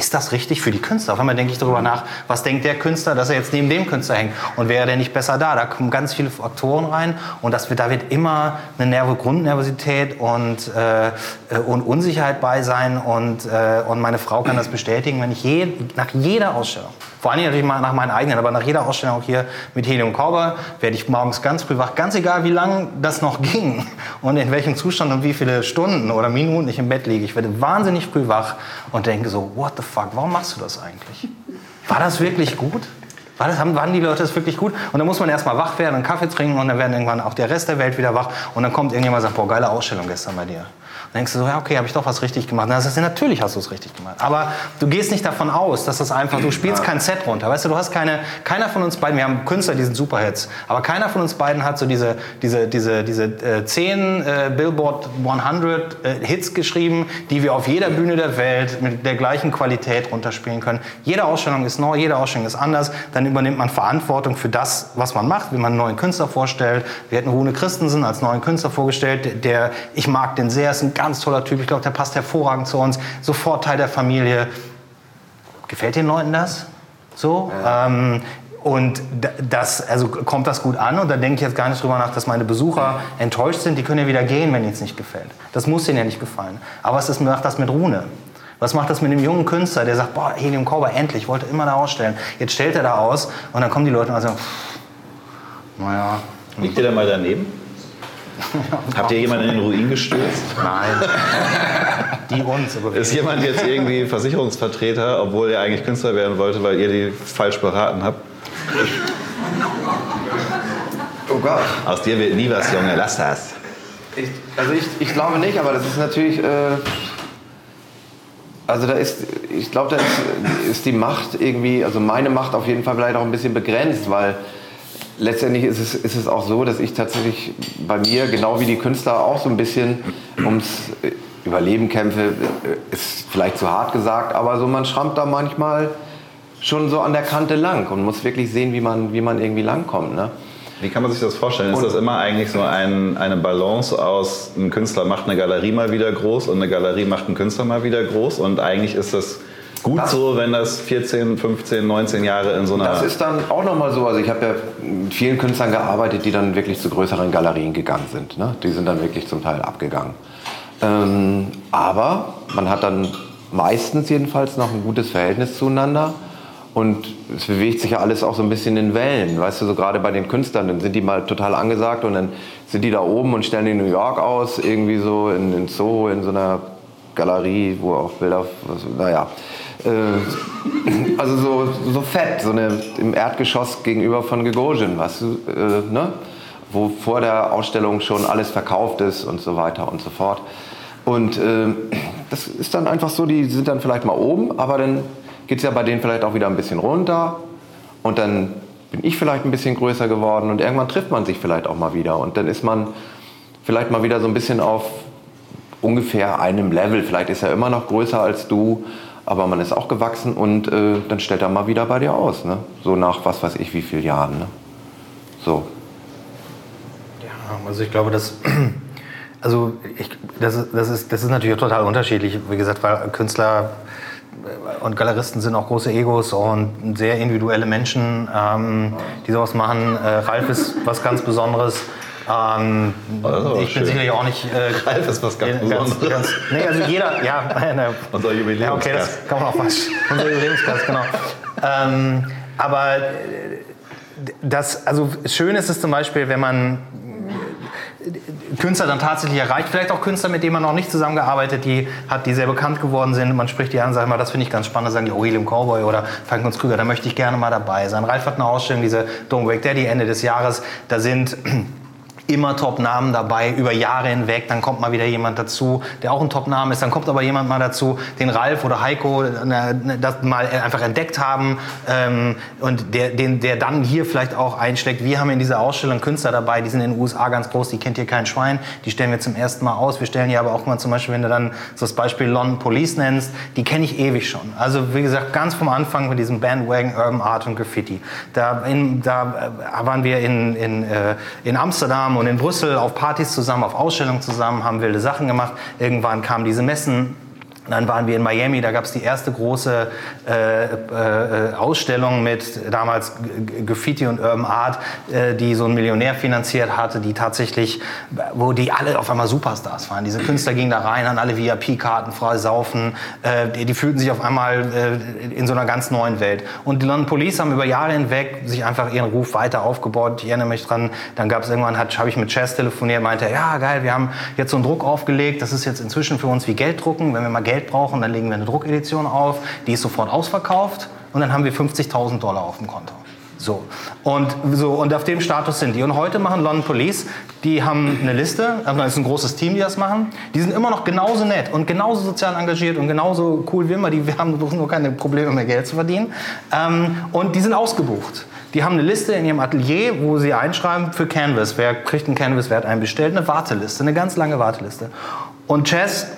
ist das richtig für die Künstler? Auf einmal denke ich darüber nach, was denkt der Künstler, dass er jetzt neben dem Künstler hängt? Und wäre der nicht besser da? Da kommen ganz viele Faktoren rein und das wird, da wird immer eine Nerve Grundnervosität und, äh, und Unsicherheit bei sein. Und, äh, und meine Frau kann das bestätigen, wenn ich je, nach jeder Ausstellung vor allem natürlich mal nach meinen eigenen, aber nach jeder Ausstellung auch hier mit Helium Cowboy werde ich morgens ganz früh wach, ganz egal wie lange das noch ging [laughs] und in welchem Zustand und wie viele Stunden oder Minuten ich im Bett liege. Ich werde wahnsinnig früh wach und denke so, what the fuck, warum machst du das eigentlich? War das wirklich gut? War das, waren die Leute das wirklich gut? Und dann muss man erstmal wach werden, einen Kaffee trinken und dann werden irgendwann auch der Rest der Welt wieder wach und dann kommt irgendjemand und sagt, boah, geile Ausstellung gestern bei dir. Dann denkst du so, ja, okay, habe ich doch was richtig gemacht. Dann sagst du, natürlich hast du es richtig gemacht. Aber du gehst nicht davon aus, dass das einfach, du [clears throat] spielst kein Set runter. Weißt du, du hast keine, keiner von uns beiden, wir haben Künstler, die sind Superhits, aber keiner von uns beiden hat so diese, diese, diese, diese äh, 10 äh, Billboard 100 äh, Hits geschrieben, die wir auf jeder Bühne der Welt mit der gleichen Qualität runterspielen können. Jede Ausstellung ist neu, jede Ausstellung ist anders. Dann übernimmt man Verantwortung für das, was man macht, wie man einen neuen Künstler vorstellt. Wir hätten Rune Christensen als neuen Künstler vorgestellt, der, ich mag den sehr, ist ein ganz toller Typ. Ich glaube, der passt hervorragend zu uns. Sofort Teil der Familie. Gefällt den Leuten das? So? Ja. Ähm, und das, also kommt das gut an und da denke ich jetzt gar nicht drüber nach, dass meine Besucher enttäuscht sind. Die können ja wieder gehen, wenn ihnen es nicht gefällt. Das muss ihnen ja nicht gefallen. Aber was ist, macht das mit Rune? Was macht das mit einem jungen Künstler, der sagt, boah, Helium Cowboy, endlich, wollte immer da ausstellen. Jetzt stellt er da aus und dann kommen die Leute und sagen, naja. Liegt ihr da mal daneben? [laughs] Habt ihr jemanden in den Ruin gestürzt? Nein. [laughs] Die uns. Aber Ist jemand jetzt irgendwie Versicherungsvertreter, obwohl er eigentlich Künstler werden wollte, weil ihr die falsch beraten habt? Oh Gott. Aus dir wird nie was, Junge, lass das. Ich, also ich, ich glaube nicht, aber das ist natürlich... Äh, also da ist, ich glaube, da ist, ist die Macht irgendwie, also meine Macht auf jeden Fall vielleicht auch ein bisschen begrenzt, weil letztendlich ist es, ist es auch so, dass ich tatsächlich bei mir, genau wie die Künstler, auch so ein bisschen ums Überleben kämpfe. Ist vielleicht zu hart gesagt, aber so man schrammt da manchmal schon so an der Kante lang und muss wirklich sehen, wie man, wie man irgendwie langkommt. Ne? Wie kann man sich das vorstellen? Ist das immer eigentlich so ein, eine Balance aus, ein Künstler macht eine Galerie mal wieder groß und eine Galerie macht einen Künstler mal wieder groß und eigentlich ist das gut das, so, wenn das 14, 15, 19 Jahre in so einer... Das ist dann auch nochmal so, also ich habe ja mit vielen Künstlern gearbeitet, die dann wirklich zu größeren Galerien gegangen sind. Ne? Die sind dann wirklich zum Teil abgegangen. Ähm, aber man hat dann meistens jedenfalls noch ein gutes Verhältnis zueinander Und es bewegt sich ja alles auch so ein bisschen in Wellen. Weißt du, so gerade bei den Künstlern, dann sind die mal total angesagt und dann sind die da oben und stellen in New York aus, irgendwie so in, in Soho, in so einer Galerie, wo auch Bilder, was, naja. Äh, also so, so fett, so eine im Erdgeschoss gegenüber von weißt du, äh, ne? wo vor der Ausstellung schon alles verkauft ist und so weiter und so fort. Und äh, das ist dann einfach so, die sind dann vielleicht mal oben, aber dann geht es ja bei denen vielleicht auch wieder ein bisschen runter und dann bin ich vielleicht ein bisschen größer geworden und irgendwann trifft man sich vielleicht auch mal wieder und dann ist man vielleicht mal wieder so ein bisschen auf ungefähr einem Level. Vielleicht ist er immer noch größer als du, aber man ist auch gewachsen und äh, dann stellt er mal wieder bei dir aus. Ne? So nach was weiß ich wie vielen Jahren. Ne? So. Ja, also ich glaube, dass. [clears throat] Also ich, das, das, ist, das ist natürlich total unterschiedlich. Wie gesagt, weil Künstler und Galeristen sind auch große Egos und sehr individuelle Menschen, ähm, die sowas machen. Äh, Ralf ist was ganz Besonderes. Ähm, ich schön. bin sicherlich auch nicht. Äh, Ralf ist was ganz, Besonderes. Ganz, nee, also jeder, ja. [laughs] Ne, Unser Jubiläumskast. Ja, okay, das kann man auch was. Unser Jubiläumskast, genau. Ähm, aber das, also schön ist es zum Beispiel, wenn man Künstler dann tatsächlich erreicht, vielleicht auch Künstler, mit denen man noch nicht zusammengearbeitet die hat, die sehr bekannt geworden sind. Man spricht die an, sagt mal, das finde ich ganz spannend, sagen die, oh, Helium Cowboy oder Falkons Krüger, da möchte ich gerne mal dabei sein. Ralf hat eine Ausstellung, diese Don't Wake Daddy Ende des Jahres, da sind immer Top-Namen dabei, über Jahre hinweg. Dann kommt mal wieder jemand dazu, der auch ein Top-Name ist. Dann kommt aber jemand mal dazu, den Ralf oder Heiko das mal einfach entdeckt haben ähm, und der, den, der dann hier vielleicht auch einschlägt. Wir haben in dieser Ausstellung Künstler dabei, die sind in den USA ganz groß, die kennt hier kein Schwein. Die stellen wir zum ersten Mal aus. Wir stellen hier aber auch mal zum Beispiel, wenn du dann so das Beispiel London Police nennst, die kenne ich ewig schon. Also wie gesagt, ganz vom Anfang mit diesem Bandwagon Urban Art und Graffiti. Da, in, da äh, waren wir in, in, äh, in Amsterdam und in Brüssel auf Partys zusammen, auf Ausstellungen zusammen, haben wilde Sachen gemacht. Irgendwann kamen diese Messen dann waren wir in Miami, da gab es die erste große äh, äh, Ausstellung mit damals Graffiti und Urban Art, äh, die so ein Millionär finanziert hatte, die tatsächlich, wo die alle auf einmal Superstars waren. Diese Künstler gingen da rein, hatten alle VIP-Karten, frei saufen, äh, die, die, fühlten sich auf einmal äh, in so einer ganz neuen Welt. Und die London Police haben über Jahre hinweg sich einfach ihren Ruf weiter aufgebaut. Ich erinnere mich dran, dann gab es irgendwann, habe ich mit Chess telefoniert, meinte, ja geil, wir haben jetzt so einen Druck aufgelegt, das ist jetzt inzwischen für uns wie Geld drucken, wenn wir mal Geld Geld brauchen, dann legen wir eine Druckedition auf, die ist sofort ausverkauft und dann haben wir 50.000 Dollar auf dem Konto. So. Und, so. und auf dem Status sind die. Und heute machen London Police, die haben eine Liste, also das ist ein großes Team, die das machen. Die sind immer noch genauso nett und genauso sozial engagiert und genauso cool wie immer. Die haben nur keine Probleme mehr Geld zu verdienen. Ähm, und die sind ausgebucht. Die haben eine Liste in ihrem Atelier, wo sie einschreiben für Canvas. Wer kriegt ein Canvas, wer hat einen bestellt? Eine Warteliste, eine ganz lange Warteliste. Und Chess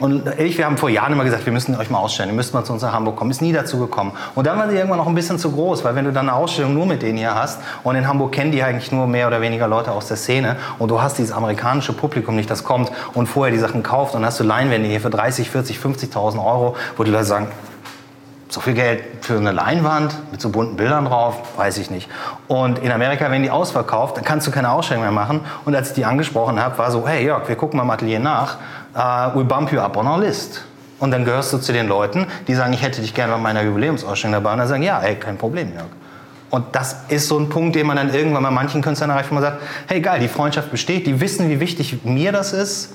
und ich, wir haben vor Jahren immer gesagt, wir müssen euch mal ausstellen, ihr müsst mal zu uns nach Hamburg kommen. Ist nie dazu gekommen. Und dann war sie irgendwann noch ein bisschen zu groß, weil wenn du dann eine Ausstellung nur mit denen hier hast und in Hamburg kennen die eigentlich nur mehr oder weniger Leute aus der Szene und du hast dieses amerikanische Publikum nicht, das kommt und vorher die Sachen kauft und hast du Leinwände hier für 30, 40, 50.000 Euro, wo die Leute sagen, so viel Geld für eine Leinwand mit so bunten Bildern drauf, weiß ich nicht. Und in Amerika werden die ausverkauft, dann kannst du keine Ausstellung mehr machen. Und als ich die angesprochen habe, war so, hey Jörg, wir gucken mal im Atelier nach uh, we bump you up on our list. Und dann gehörst du zu den Leuten, die sagen, ich hätte dich gerne bei meiner Jubiläumsausstellung dabei. Und dann sagen, ja, ey, kein Problem, Jörg. Und das ist so ein Punkt, den man dann irgendwann bei manchen Künstlern erreicht, wo man sagt, hey geil, die Freundschaft besteht, die wissen, wie wichtig mir das ist,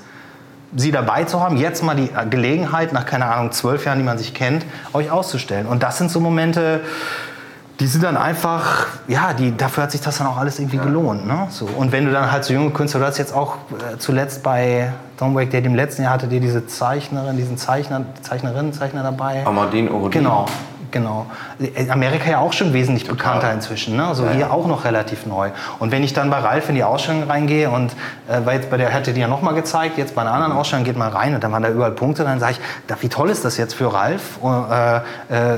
sie dabei zu haben, jetzt mal die Gelegenheit, nach, keine Ahnung, zwölf Jahren, die man sich kennt, euch auszustellen. Und das sind so Momente, die sind dann einfach, ja, die, dafür hat sich das dann auch alles irgendwie gelohnt. Ne? So. Und wenn du dann halt so junge Künstler, du hast jetzt auch äh, zuletzt bei Wake Day, im letzten Jahr hattet ihr diese Zeichnerin, diesen Zeichner, Zeichnerinnen, Zeichner dabei. Amadine Orodin. Genau, Genau. Amerika ja auch schon wesentlich Total. bekannter inzwischen. Ne? Also ja, hier ja. auch noch relativ neu. Und wenn ich dann bei Ralf in die Ausstellung reingehe und äh, weil jetzt bei der hatte die ja nochmal gezeigt, jetzt bei einer anderen Ausstellung geht mal rein und dann waren da überall Punkte, dann sage ich, wie toll ist das jetzt für Ralf? Äh, äh,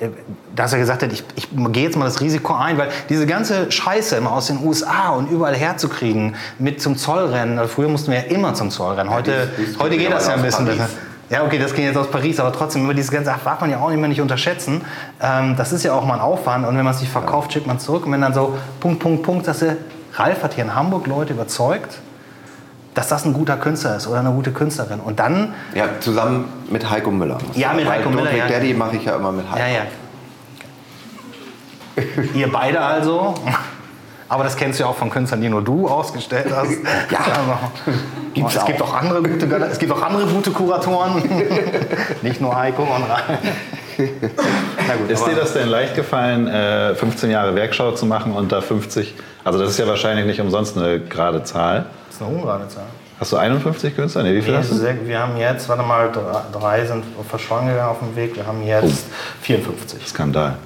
äh, dass er gesagt hat, ich, ich gehe jetzt mal das Risiko ein, weil diese ganze Scheiße immer aus den USA und überall herzukriegen mit zum Zollrennen. Also früher mussten wir ja immer zum Zollrennen. Heute, ja, dies, dies heute geht das ja ein bisschen besser. Ja, okay, das ging jetzt aus Paris, aber trotzdem, über diese ganze Sache darf man ja auch immer nicht unterschätzen. Ähm, das ist ja auch mal ein Aufwand und wenn man es nicht verkauft, schickt man es zurück. Und wenn dann so Punkt, Punkt, Punkt, dass du, Ralf hat hier in Hamburg Leute überzeugt, dass das ein guter Künstler ist oder eine gute Künstlerin. Und dann. Ja, zusammen mit Heiko Müller. Ja, mit Heiko Müller. Ja. Daddy mache ich ja immer mit Heiko. Ja, ja. Ihr beide also. [laughs] Aber das kennst du ja auch von Künstlern, die nur du ausgestellt hast. [laughs] Ja, also, Gibt's es, auch. Gibt auch andere gute, es gibt auch andere gute Kuratoren. [laughs] Nicht nur Heiko und Rhein. Gut, ist dir das denn leicht gefallen, 15 äh, Jahre Werkschau zu machen und da 50? Also das ist ja wahrscheinlich nicht umsonst eine gerade Zahl. Das ist eine ungerade Zahl. Hast du 51 Künstler? Nee, wie viel nee, hast du? Wir haben jetzt, warte mal, drei sind verschollen gegangen auf dem Weg. Wir haben jetzt oh. 54. Skandal.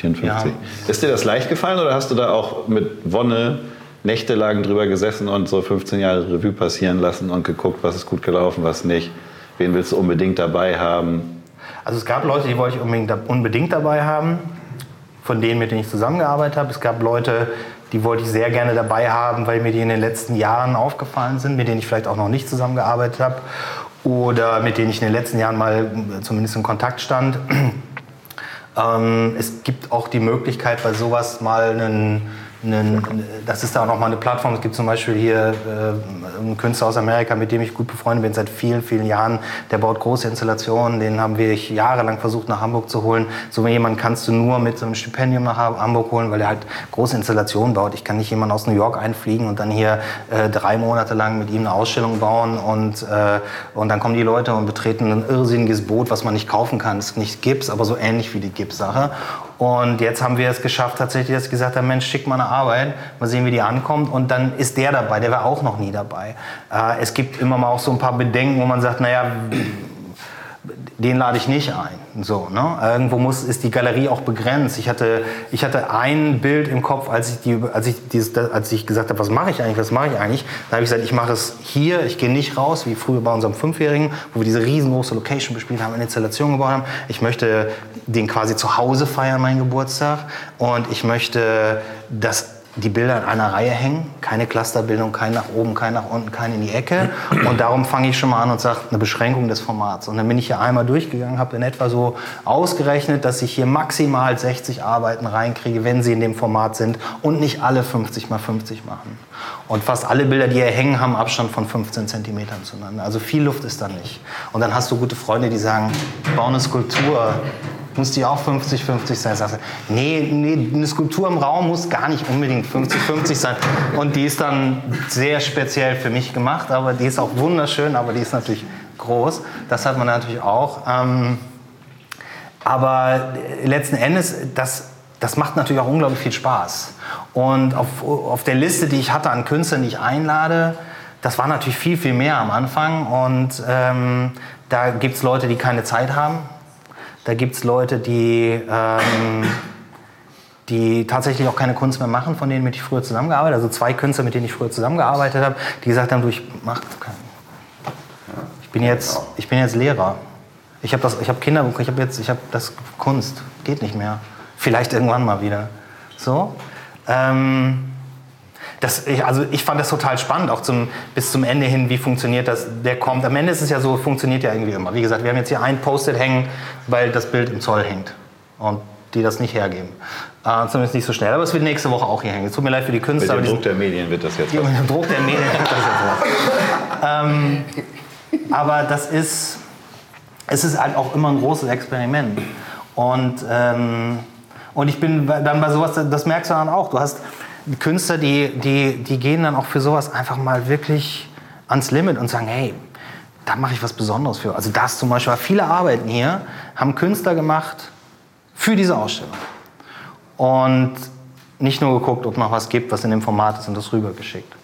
54. Ja. Ist dir das leicht gefallen oder hast du da auch mit Wonne nächtelang drüber gesessen und so 15 Jahre Revue passieren lassen und geguckt, was ist gut gelaufen, was nicht? Wen willst du unbedingt dabei haben? Also es gab Leute, die wollte ich unbedingt, unbedingt dabei haben, von denen, mit denen ich zusammengearbeitet habe. Es gab Leute, die wollte ich sehr gerne dabei haben, weil mir die in den letzten Jahren aufgefallen sind, mit denen ich vielleicht auch noch nicht zusammengearbeitet habe oder mit denen ich in den letzten Jahren mal zumindest in Kontakt stand. Ähm, es gibt auch die Möglichkeit, bei sowas mal einen einen, das ist da auch nochmal eine Plattform. Es gibt zum Beispiel hier äh, einen Künstler aus Amerika, mit dem ich gut befreundet bin seit vielen, vielen Jahren. Der baut große Installationen. Den haben wir jahrelang versucht nach Hamburg zu holen. So jemanden kannst du nur mit so einem Stipendium nach Hamburg holen, weil er halt große Installationen baut. Ich kann nicht jemanden aus New York einfliegen und dann hier äh, drei Monate lang mit ihm eine Ausstellung bauen und, äh, und dann kommen die Leute und betreten ein irrsinniges Boot, was man nicht kaufen kann. Es ist nicht Gips, aber so ähnlich wie die Gips-Sache. Und jetzt haben wir es geschafft, tatsächlich, dass ich gesagt habe, Mensch, schick mal eine Arbeit, mal sehen, wie die ankommt. Und dann ist der dabei, der war auch noch nie dabei. Äh, es gibt immer mal auch so ein paar Bedenken, wo man sagt, naja, den lade ich nicht ein. So, ne? Irgendwo muss, ist die Galerie auch begrenzt. Ich hatte, ich hatte ein Bild im Kopf, als ich, die, als ich, dieses, als ich gesagt habe, was mache ich eigentlich, was mache ich eigentlich, da habe ich gesagt, ich mache es hier, ich gehe nicht raus, wie früher bei unserem Fünfjährigen, wo wir diese riesengroße Location bespielt haben, eine Installation gebaut haben. Ich möchte den quasi zu Hause feiern, meinen Geburtstag. Und ich möchte, dass die Bilder in einer Reihe hängen, keine Clusterbildung, kein nach oben, kein nach unten, kein in die Ecke. Und darum fange ich schon mal an und sage, eine Beschränkung des Formats. Und dann bin ich hier einmal durchgegangen, habe in etwa so ausgerechnet, dass ich hier maximal 60 Arbeiten reinkriege, wenn sie in dem Format sind und nicht alle 50 mal 50 machen. Und fast alle Bilder, die hier hängen, haben Abstand von 15 Zentimetern zueinander. Also viel Luft ist da nicht. Und dann hast du gute Freunde, die sagen, bau eine Skulptur, muss die auch 50-50 sein? Sagst du, nee, nee, eine Skulptur im Raum muss gar nicht unbedingt 50-50 sein. Und die ist dann sehr speziell für mich gemacht, aber die ist auch wunderschön, aber die ist natürlich groß. Das hat man natürlich auch. Ähm, aber letzten Endes, das, das macht natürlich auch unglaublich viel Spaß. Und auf, auf der Liste, die ich hatte an Künstlern, die ich einlade, das war natürlich viel, viel mehr am Anfang. Und ähm, da gibt es Leute, die keine Zeit haben da gibt es Leute, die, ähm, die tatsächlich auch keine Kunst mehr machen, von denen mit ich früher zusammengearbeitet habe. Also zwei Künstler, mit denen ich früher zusammengearbeitet habe, die gesagt haben, du, ich, mach, ich, bin, jetzt, ich bin jetzt Lehrer. Ich habe hab Kinderbuch, ich habe jetzt ich hab das Kunst. Geht nicht mehr. Vielleicht irgendwann mal wieder. So. Ähm, das, ich, also ich fand das total spannend, auch zum, bis zum Ende hin, wie funktioniert das, der kommt. Am Ende ist es ja so, funktioniert ja irgendwie immer. Wie gesagt, wir haben jetzt hier ein Post-it hängen, weil das Bild im Zoll hängt und die das nicht hergeben. Äh, zumindest nicht so schnell, aber es wird nächste Woche auch hier hängen. Es tut mir leid für die Künstler. Mit dem Druck der Medien wird das jetzt ja, Mit dem Druck der Medien wird das jetzt was. ähm, aber das ist, es ist halt auch immer ein großes Experiment. Und, ähm, und ich bin dann bei sowas, das merkst du dann auch. Du hast Künstler, die, die, die gehen dann auch für sowas einfach mal wirklich ans Limit und sagen, hey, da mache ich was Besonderes für. Also das zum Beispiel, viele Arbeiten hier haben Künstler gemacht für diese Ausstellung. Und nicht nur geguckt, ob noch was gibt, was in dem Format ist und das rübergeschickt.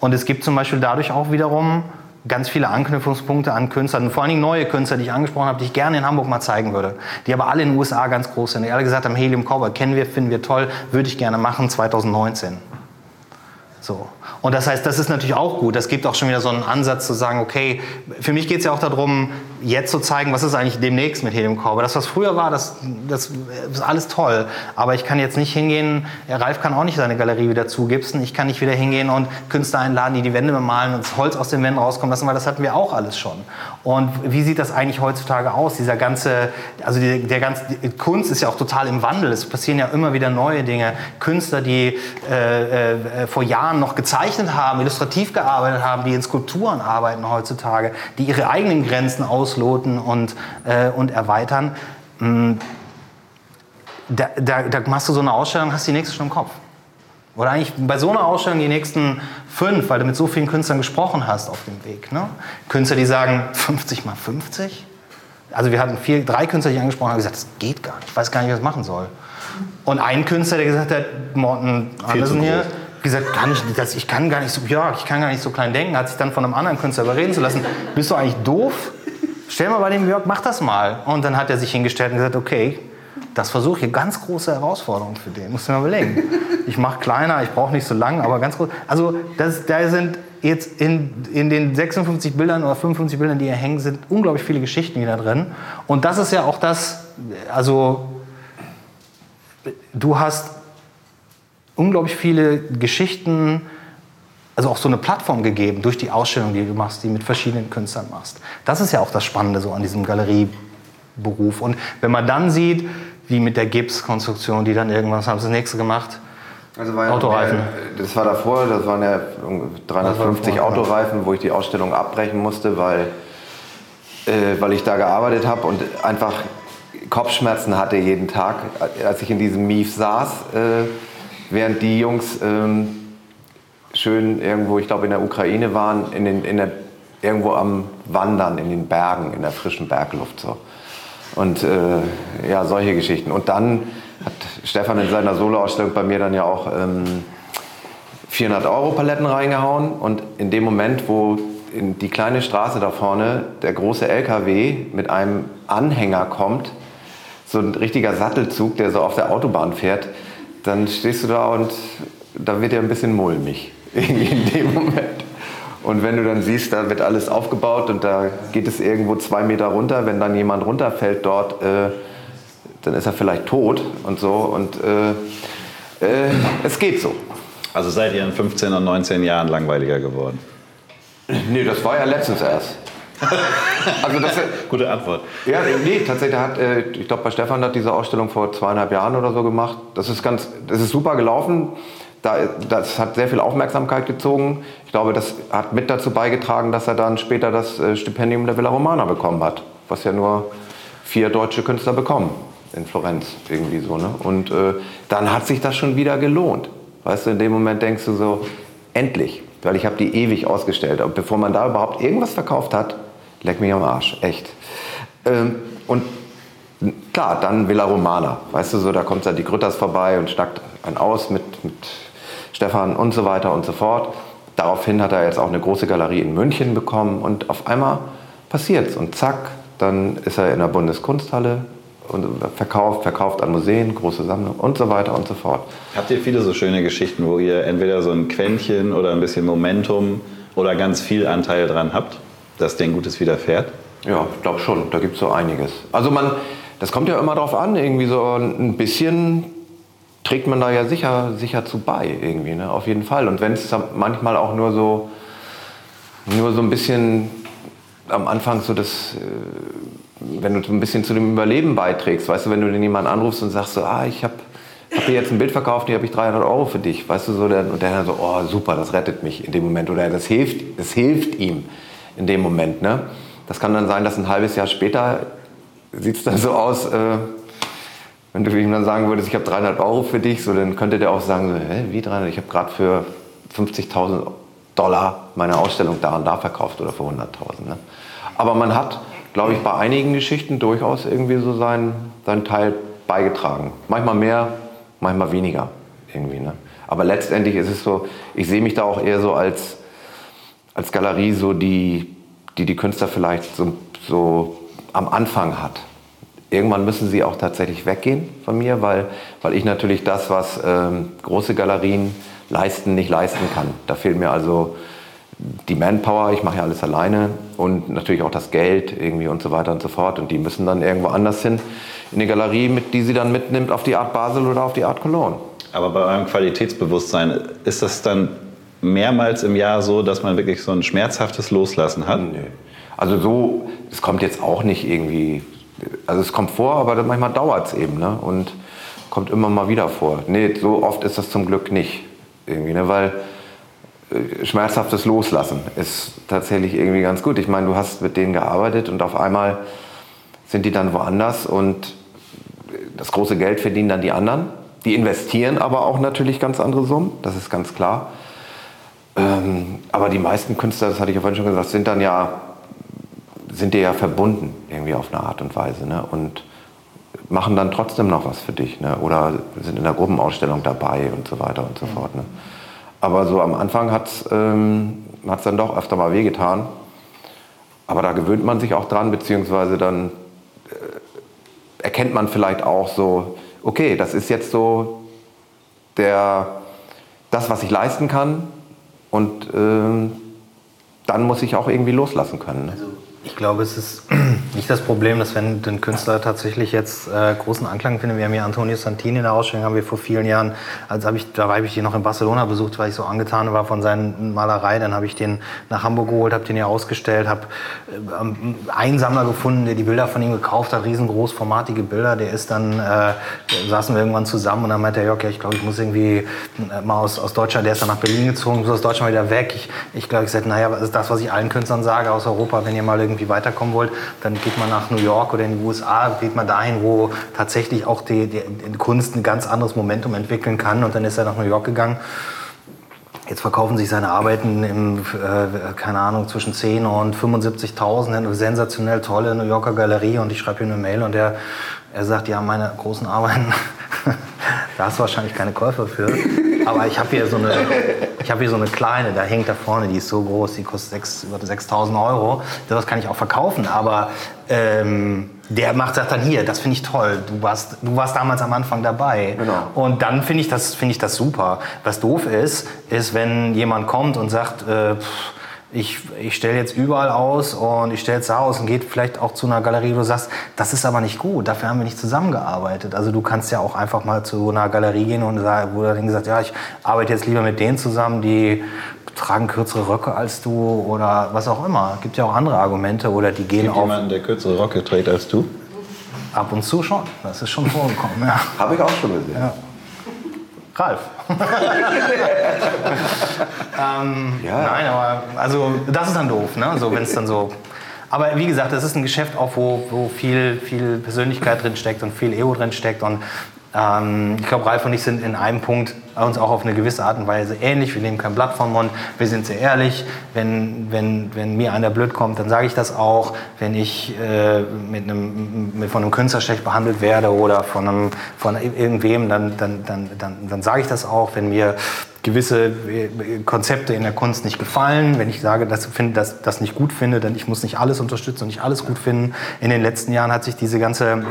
Und es gibt zum Beispiel dadurch auch wiederum ganz viele Anknüpfungspunkte an Künstler, und vor allen Dingen neue Künstler, die ich angesprochen habe, die ich gerne in Hamburg mal zeigen würde, die aber alle in den USA ganz groß sind. Die alle gesagt haben, Helium Cowboy kennen wir, finden wir toll, würde ich gerne machen 2019. So. Und das heißt, das ist natürlich auch gut. Das gibt auch schon wieder so einen Ansatz zu sagen, okay, für mich geht es ja auch darum, jetzt zu zeigen, was ist eigentlich demnächst mit Helium Core. Das, was früher war, das, das ist alles toll. Aber ich kann jetzt nicht hingehen, Ralf kann auch nicht seine Galerie wieder zugipsen. Ich kann nicht wieder hingehen und Künstler einladen, die die Wände bemalen und das Holz aus den Wänden rauskommen lassen, weil das hatten wir auch alles schon. Und wie sieht das eigentlich heutzutage aus? Dieser ganze, also die, der ganze, Kunst ist ja auch total im Wandel. Es passieren ja immer wieder neue Dinge. Künstler, die äh, äh, vor Jahren noch gezeichnet haben, illustrativ gearbeitet haben, die in Skulpturen arbeiten heutzutage, die ihre eigenen Grenzen ausloten und, äh, und erweitern. Mm. da, da, da machst du so eine Ausstellung, hast die nächste schon im Kopf. Oder eigentlich bei so einer Ausstellung die nächsten fünf, weil du mit so vielen Künstlern gesprochen hast auf dem Weg. Ne? Künstler, die sagen [laughs] 50 mal 50. Also wir hatten vier, drei Künstler, die ich angesprochen habe, gesagt, das geht gar nicht, ich weiß gar nicht, was ich machen soll. Und ein Künstler, der gesagt hat, Morten Andersen hier, gesagt, kann ich, das, ich kann gar nicht so, ja, ich kann gar nicht so klein denken, hat sich dann von einem anderen Künstler überreden zu lassen. Bist du eigentlich doof? Stell mal bei dem Jörg, mach das mal. Und dann hat er sich hingestellt und gesagt, okay, das versuche ich, ganz große Herausforderung für den, musst du mir überlegen. Ich mache kleiner, ich brauche nicht so lang, aber ganz groß. Also das, da sind jetzt in, in den 56 Bildern oder 55 Bildern, die hier hängen, sind unglaublich viele Geschichten wieder drin. Und das ist ja auch das, also du hast unglaublich viele Geschichten, also auch so eine Plattform gegeben durch die Ausstellung, die du machst, die mit verschiedenen Künstlern machst. Das ist ja auch das Spannende so an diesem Galerieberuf. Und wenn man dann sieht, wie mit der Gipskonstruktion, die dann irgendwas haben sie das nächste gemacht. Also war ja Autoreifen. Der, das war davor, das waren ja 350 war Autoreifen, wo ich die Ausstellung abbrechen musste, weil, äh, weil ich da gearbeitet habe und einfach Kopfschmerzen hatte jeden Tag, als ich in diesem Mief saß, äh, während die Jungs äh, schön irgendwo, ich glaube in der Ukraine waren, in den, in der, irgendwo am Wandern in den Bergen, in der frischen Bergluft. So. Und äh, ja, solche Geschichten. Und dann hat Stefan in seiner Soloausstellung bei mir dann ja auch ähm, 400 Euro Paletten reingehauen. Und in dem Moment, wo in die kleine Straße da vorne der große LKW mit einem Anhänger kommt, so ein richtiger Sattelzug, der so auf der Autobahn fährt, dann stehst du da und da wird dir ein bisschen mulmig [laughs] in dem Moment. Und wenn du dann siehst, da wird alles aufgebaut und da geht es irgendwo zwei Meter runter, wenn dann jemand runterfällt dort, äh, dann ist er vielleicht tot und so. Und äh, äh, es geht so. Also seid ihr in 15 und 19 Jahren langweiliger geworden? Nee, das war ja letztens erst. [laughs] also das, Gute Antwort. Ja, nee, tatsächlich hat, äh, ich glaube, bei Stefan hat diese Ausstellung vor zweieinhalb Jahren oder so gemacht. Das ist ganz, das ist super gelaufen da, das hat sehr viel Aufmerksamkeit gezogen. Ich glaube, das hat mit dazu beigetragen, dass er dann später das äh, Stipendium der Villa Romana bekommen hat, was ja nur vier deutsche Künstler bekommen in Florenz irgendwie so. Ne? Und äh, dann hat sich das schon wieder gelohnt. Weißt du, in dem Moment denkst du so, endlich, weil ich habe die ewig ausgestellt. Und bevor man da überhaupt irgendwas verkauft hat, leck mich am Arsch, echt. Ähm, und klar, dann Villa Romana, weißt du so, da kommt dann die Grütters vorbei und schnackt einen aus mit, mit Stefan und so weiter und so fort. Daraufhin hat er jetzt auch eine große Galerie in München bekommen und auf einmal passiert es und zack, dann ist er in der Bundeskunsthalle und verkauft, verkauft an Museen, große Sammlung und so weiter und so fort. Habt ihr viele so schöne Geschichten, wo ihr entweder so ein Quäntchen oder ein bisschen Momentum oder ganz viel Anteil dran habt, dass denen Gutes widerfährt? Ja, ich glaube schon, da gibt es so einiges. Also man, das kommt ja immer darauf an, irgendwie so ein bisschen trägt man da ja sicher, sicher zu bei irgendwie, ne? auf jeden Fall. Und wenn es manchmal auch nur so, nur so ein bisschen am Anfang so das, äh, wenn du so ein bisschen zu dem Überleben beiträgst, weißt du, wenn du den jemanden anrufst und sagst so, ah, ich habe hab dir jetzt ein Bild verkauft, hier habe ich 300 Euro für dich, weißt du, so, und der dann so, oh, super, das rettet mich in dem Moment oder das hilft, das hilft ihm in dem Moment, ne? Das kann dann sein, dass ein halbes Jahr später sieht es dann so aus, äh, wenn du ihm dann sagen würdest, ich habe 300 Euro für dich, so, dann könnte der auch sagen, so, hä, wie 300? Ich habe gerade für 50.000 Dollar meine Ausstellung da und da verkauft oder für 100.000. Ne? Aber man hat, glaube ich, bei einigen Geschichten durchaus irgendwie so seinen, seinen Teil beigetragen. Manchmal mehr, manchmal weniger irgendwie. Ne? Aber letztendlich ist es so, ich sehe mich da auch eher so als, als Galerie, so die, die die Künstler vielleicht so, so am Anfang hat irgendwann müssen sie auch tatsächlich weggehen von mir, weil, weil ich natürlich das, was ähm, große Galerien leisten, nicht leisten kann. Da fehlt mir also die Manpower, ich mache ja alles alleine und natürlich auch das Geld irgendwie und so weiter und so fort. Und die müssen dann irgendwo anders hin in eine Galerie, mit, die sie dann mitnimmt auf die Art Basel oder auf die Art Cologne. Aber bei eurem Qualitätsbewusstsein ist das dann mehrmals im Jahr so, dass man wirklich so ein schmerzhaftes Loslassen hat? Nee. Also so, es kommt jetzt auch nicht irgendwie also es kommt vor, aber manchmal dauert es eben ne? und kommt immer mal wieder vor. Nee, so oft ist das zum Glück nicht. Irgendwie, ne? Weil äh, schmerzhaftes Loslassen ist tatsächlich irgendwie ganz gut. Ich meine, du hast mit denen gearbeitet und auf einmal sind die dann woanders und Das große Geld verdienen dann die anderen. Die investieren aber auch natürlich ganz andere Summen, das ist ganz klar. Ähm, aber die meisten Künstler, das hatte ich ja vorhin schon gesagt, sind dann ja, sind dir ja verbunden irgendwie auf eine Art und Weise. Ne? Und machen dann trotzdem noch was für dich. Ne? Oder sind in der Gruppenausstellung dabei und so weiter und so fort. Ne? Aber so am Anfang hat es ähm, dann doch öfter mal wehgetan. Aber da gewöhnt man sich auch dran, beziehungsweise dann äh, erkennt man vielleicht auch so, okay, das ist jetzt so der, das, was ich leisten kann. Und ähm, dann muss ich auch irgendwie loslassen können. Ne? Also ich glaube, es ist [clears throat] nicht das Problem, dass wenn ein Künstler tatsächlich jetzt äh, großen Anklang findet. Wir haben hier Antonio Santini in der Ausstellung, haben wir vor vielen Jahren, als habe ich, da habe ich ihn noch in Barcelona besucht, weil ich so angetan war von seinen Malerei. Dann habe ich den nach Hamburg geholt, habe den hier ausgestellt, habe äh, einen Sammler gefunden, der die Bilder von ihm gekauft hat, riesengroßformatige Bilder. Der ist dann, äh, saßen wir irgendwann zusammen und dann meinte er, Jörg, ich glaube, ich muss irgendwie äh, mal aus, aus Deutschland, der ist dann nach Berlin gezogen, muss aus Deutschland wieder weg. Ich, ich glaube, ich sagte, naja, das ist das, was ich allen Künstlern sage aus Europa, wenn ihr mal irgendwie irgendwie weiterkommen wollt, dann geht man nach New York oder in die USA, geht man dahin, wo tatsächlich auch die, die, die Kunst ein ganz anderes Momentum entwickeln kann. Und dann ist er nach New York gegangen. Jetzt verkaufen sich seine Arbeiten im, äh, keine Ahnung, zwischen 10 und 75.000 in eine sensationell tolle New Yorker Galerie und ich schreibe ihm eine Mail und er, er sagt, ja, meine großen Arbeiten, [laughs] da hast du wahrscheinlich keine Käufer für. Aber ich habe hier, so eine, hab hier so eine kleine, da hängt da vorne, die ist so groß, die kostet 6, über 6000 Euro. Das kann ich auch verkaufen, aber ähm, der macht sagt dann hier, das finde ich toll. Du warst, du warst damals am Anfang dabei. Genau. Und dann finde ich, das, find ich das super. Was doof ist, ist, wenn jemand kommt und sagt, äh, pff, ich, ich stelle jetzt überall aus und ich stelle jetzt da aus und geht vielleicht auch zu einer Galerie, wo du sagst, das ist aber nicht gut, dafür haben wir nicht zusammengearbeitet. Also du kannst ja auch einfach mal zu einer Galerie gehen und wo dann gesagt, ja, ich arbeite jetzt lieber mit denen zusammen, die tragen kürzere Röcke als du oder was auch immer. Es gibt ja auch andere Argumente oder die gehen Gibt auf... jemanden, der kürzere Röcke trägt als du? Ab und zu schon, das ist schon vorgekommen, ja. Habe ich auch schon gesehen. Ja. Ralf. [laughs] ähm, ja. Nein, aber also das ist dann doof, ne? So, wenn es dann so. Aber wie gesagt, das ist ein Geschäft auch, wo, wo viel, viel Persönlichkeit drin steckt und viel Ego drin steckt. Und ähm, ich glaube, Ralf und ich sind in einem Punkt uns auch auf eine gewisse Art und Weise ähnlich. Wir nehmen kein Blatt vom Mund, wir sind sehr ehrlich. Wenn, wenn, wenn mir einer blöd kommt, dann sage ich das auch. Wenn ich äh, mit einem, mit, von einem Künstler schlecht behandelt werde oder von, einem, von irgendwem, dann, dann, dann, dann, dann sage ich das auch. Wenn mir gewisse äh, Konzepte in der Kunst nicht gefallen, wenn ich sage, dass ich das, das nicht gut finde, dann ich muss nicht alles unterstützen und nicht alles gut finden. In den letzten Jahren hat sich diese ganze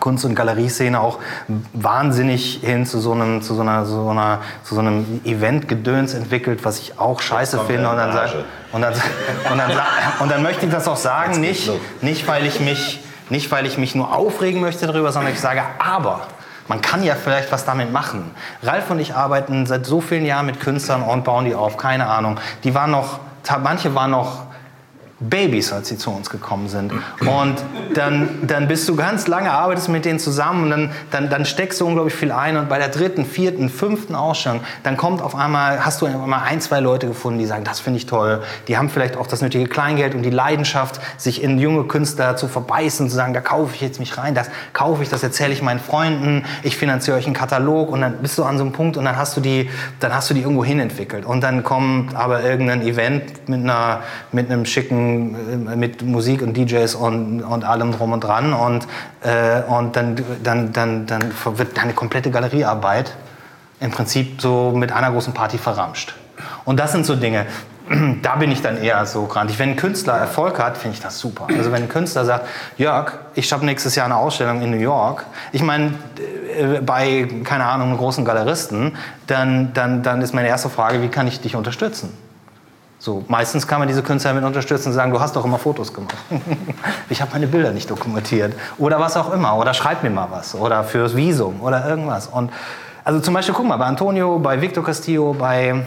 Kunst- und Galerieszene auch wahnsinnig hin zu so einem, zu so einer, so einer, zu so einem Event-Gedöns entwickelt, was ich auch scheiße finde. Und dann, sag, und, dann, und, dann, und dann möchte ich das auch sagen, nicht, nicht, weil ich mich, nicht weil ich mich nur aufregen möchte darüber, sondern ich sage, aber man kann ja vielleicht was damit machen. Ralf und ich arbeiten seit so vielen Jahren mit Künstlern und bauen die auf, keine Ahnung. Die waren noch, manche waren noch Babys, als sie zu uns gekommen sind. Und dann, dann bist du ganz lange, arbeitest mit denen zusammen und dann, dann, dann steckst du unglaublich viel ein. Und bei der dritten, vierten, fünften Ausstellung, dann kommt auf einmal, hast du einmal ein, zwei Leute gefunden, die sagen, das finde ich toll. Die haben vielleicht auch das nötige Kleingeld und die Leidenschaft, sich in junge Künstler zu verbeißen, zu sagen, da kaufe ich jetzt mich rein, das kaufe ich, das erzähle ich meinen Freunden, ich finanziere euch einen Katalog und dann bist du an so einem Punkt und dann hast du die, dann hast du die irgendwo hin entwickelt. Und dann kommt aber irgendein Event mit, einer, mit einem schicken äh, mit Musik und DJs und, und allem drum und dran und, äh, und dann, dann, dann, dann wird deine komplette Galeriearbeit im Prinzip so mit einer großen Party verramscht. Und das sind so Dinge, [clears throat] da bin ich dann eher so grantig. Wenn ein Künstler Erfolg hat, finde ich das super. Also wenn ein Künstler sagt, Jörg, ich habe nächstes Jahr eine Ausstellung in New York, ich meine, äh, bei, keine Ahnung, großen Galeristen, dann, dann, dann ist meine erste Frage, wie kann ich dich unterstützen? So, meistens kann man diese Künstler mit unterstützen und sagen, du hast doch immer Fotos gemacht. [laughs] ich habe meine Bilder nicht dokumentiert. Oder was auch immer. Oder schreib mir mal was. Oder fürs Visum oder irgendwas. Und also zum Beispiel, guck mal, bei Antonio, bei Victor Castillo, bei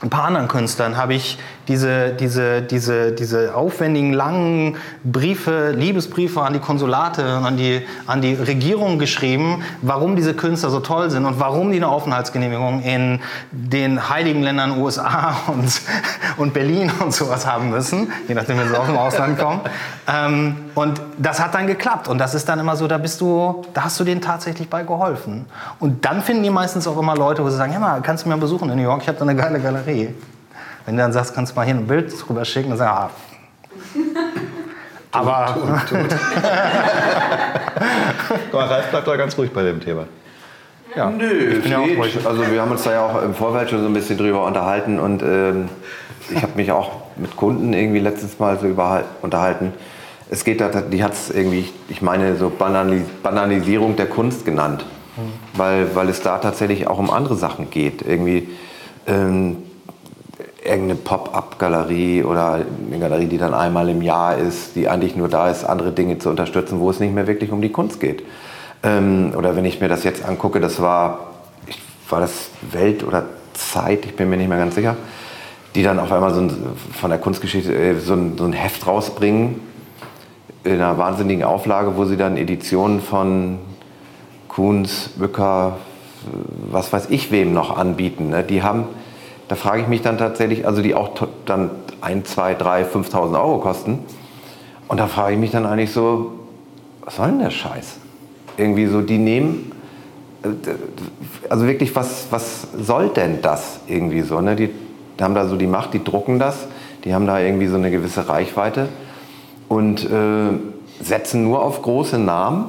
ein paar anderen Künstlern habe ich diese, diese, diese, diese aufwendigen, langen Briefe, Liebesbriefe an die Konsulate und an die, an die Regierung geschrieben, warum diese Künstler so toll sind und warum die eine Aufenthaltsgenehmigung in den heiligen Ländern USA [laughs] und, und Berlin und sowas haben müssen, je nachdem, wenn sie aus dem Ausland kommen. Ähm, und das hat dann geklappt. Und das ist dann immer so, da bist du, da hast du denen tatsächlich bei geholfen. Und dann finden die meistens auch immer Leute, wo sie sagen, ja mal, kannst du mir besuchen in New York, ich habe da eine geile Galerie. Wenn du dann sagst, kannst du mal hier ein Bild drüber schicken, dann sag ich, ah. Aber. Tut, tut, tut. [laughs] Guck mal, Ralf bleibt da ganz ruhig bei dem Thema. Ja. Nö, ich bin ja auch Also wir haben uns da ja auch im Vorfeld schon so ein bisschen drüber unterhalten und ähm, ich habe mich auch mit Kunden irgendwie letztes Mal so über, unterhalten. Es geht da, die hat es irgendwie, ich meine, so Banalis Banalisierung der Kunst genannt, mhm. weil, weil es da tatsächlich auch um andere Sachen geht. Irgendwie ähm, irgendeine Pop-up-Galerie oder eine Galerie, die dann einmal im Jahr ist, die eigentlich nur da ist, andere Dinge zu unterstützen, wo es nicht mehr wirklich um die Kunst geht. Ähm, oder wenn ich mir das jetzt angucke, das war, ich, war das Welt oder Zeit, ich bin mir nicht mehr ganz sicher, die dann auf einmal so ein, von der Kunstgeschichte äh, so ein, so ein Heft rausbringen, in einer wahnsinnigen Auflage, wo sie dann Editionen von Kuhns, Bücker, was weiß ich wem noch anbieten. Ne? Die haben, da frage ich mich dann tatsächlich, also die auch dann 1, 2, 3, 5.000 Euro kosten. Und da frage ich mich dann eigentlich so, was soll denn der Scheiß? Irgendwie so, die nehmen, äh, also wirklich, was, was soll denn das irgendwie so? Ne? Die haben da so die Macht, die drucken das, die haben da irgendwie so eine gewisse Reichweite und äh, setzen nur auf große Namen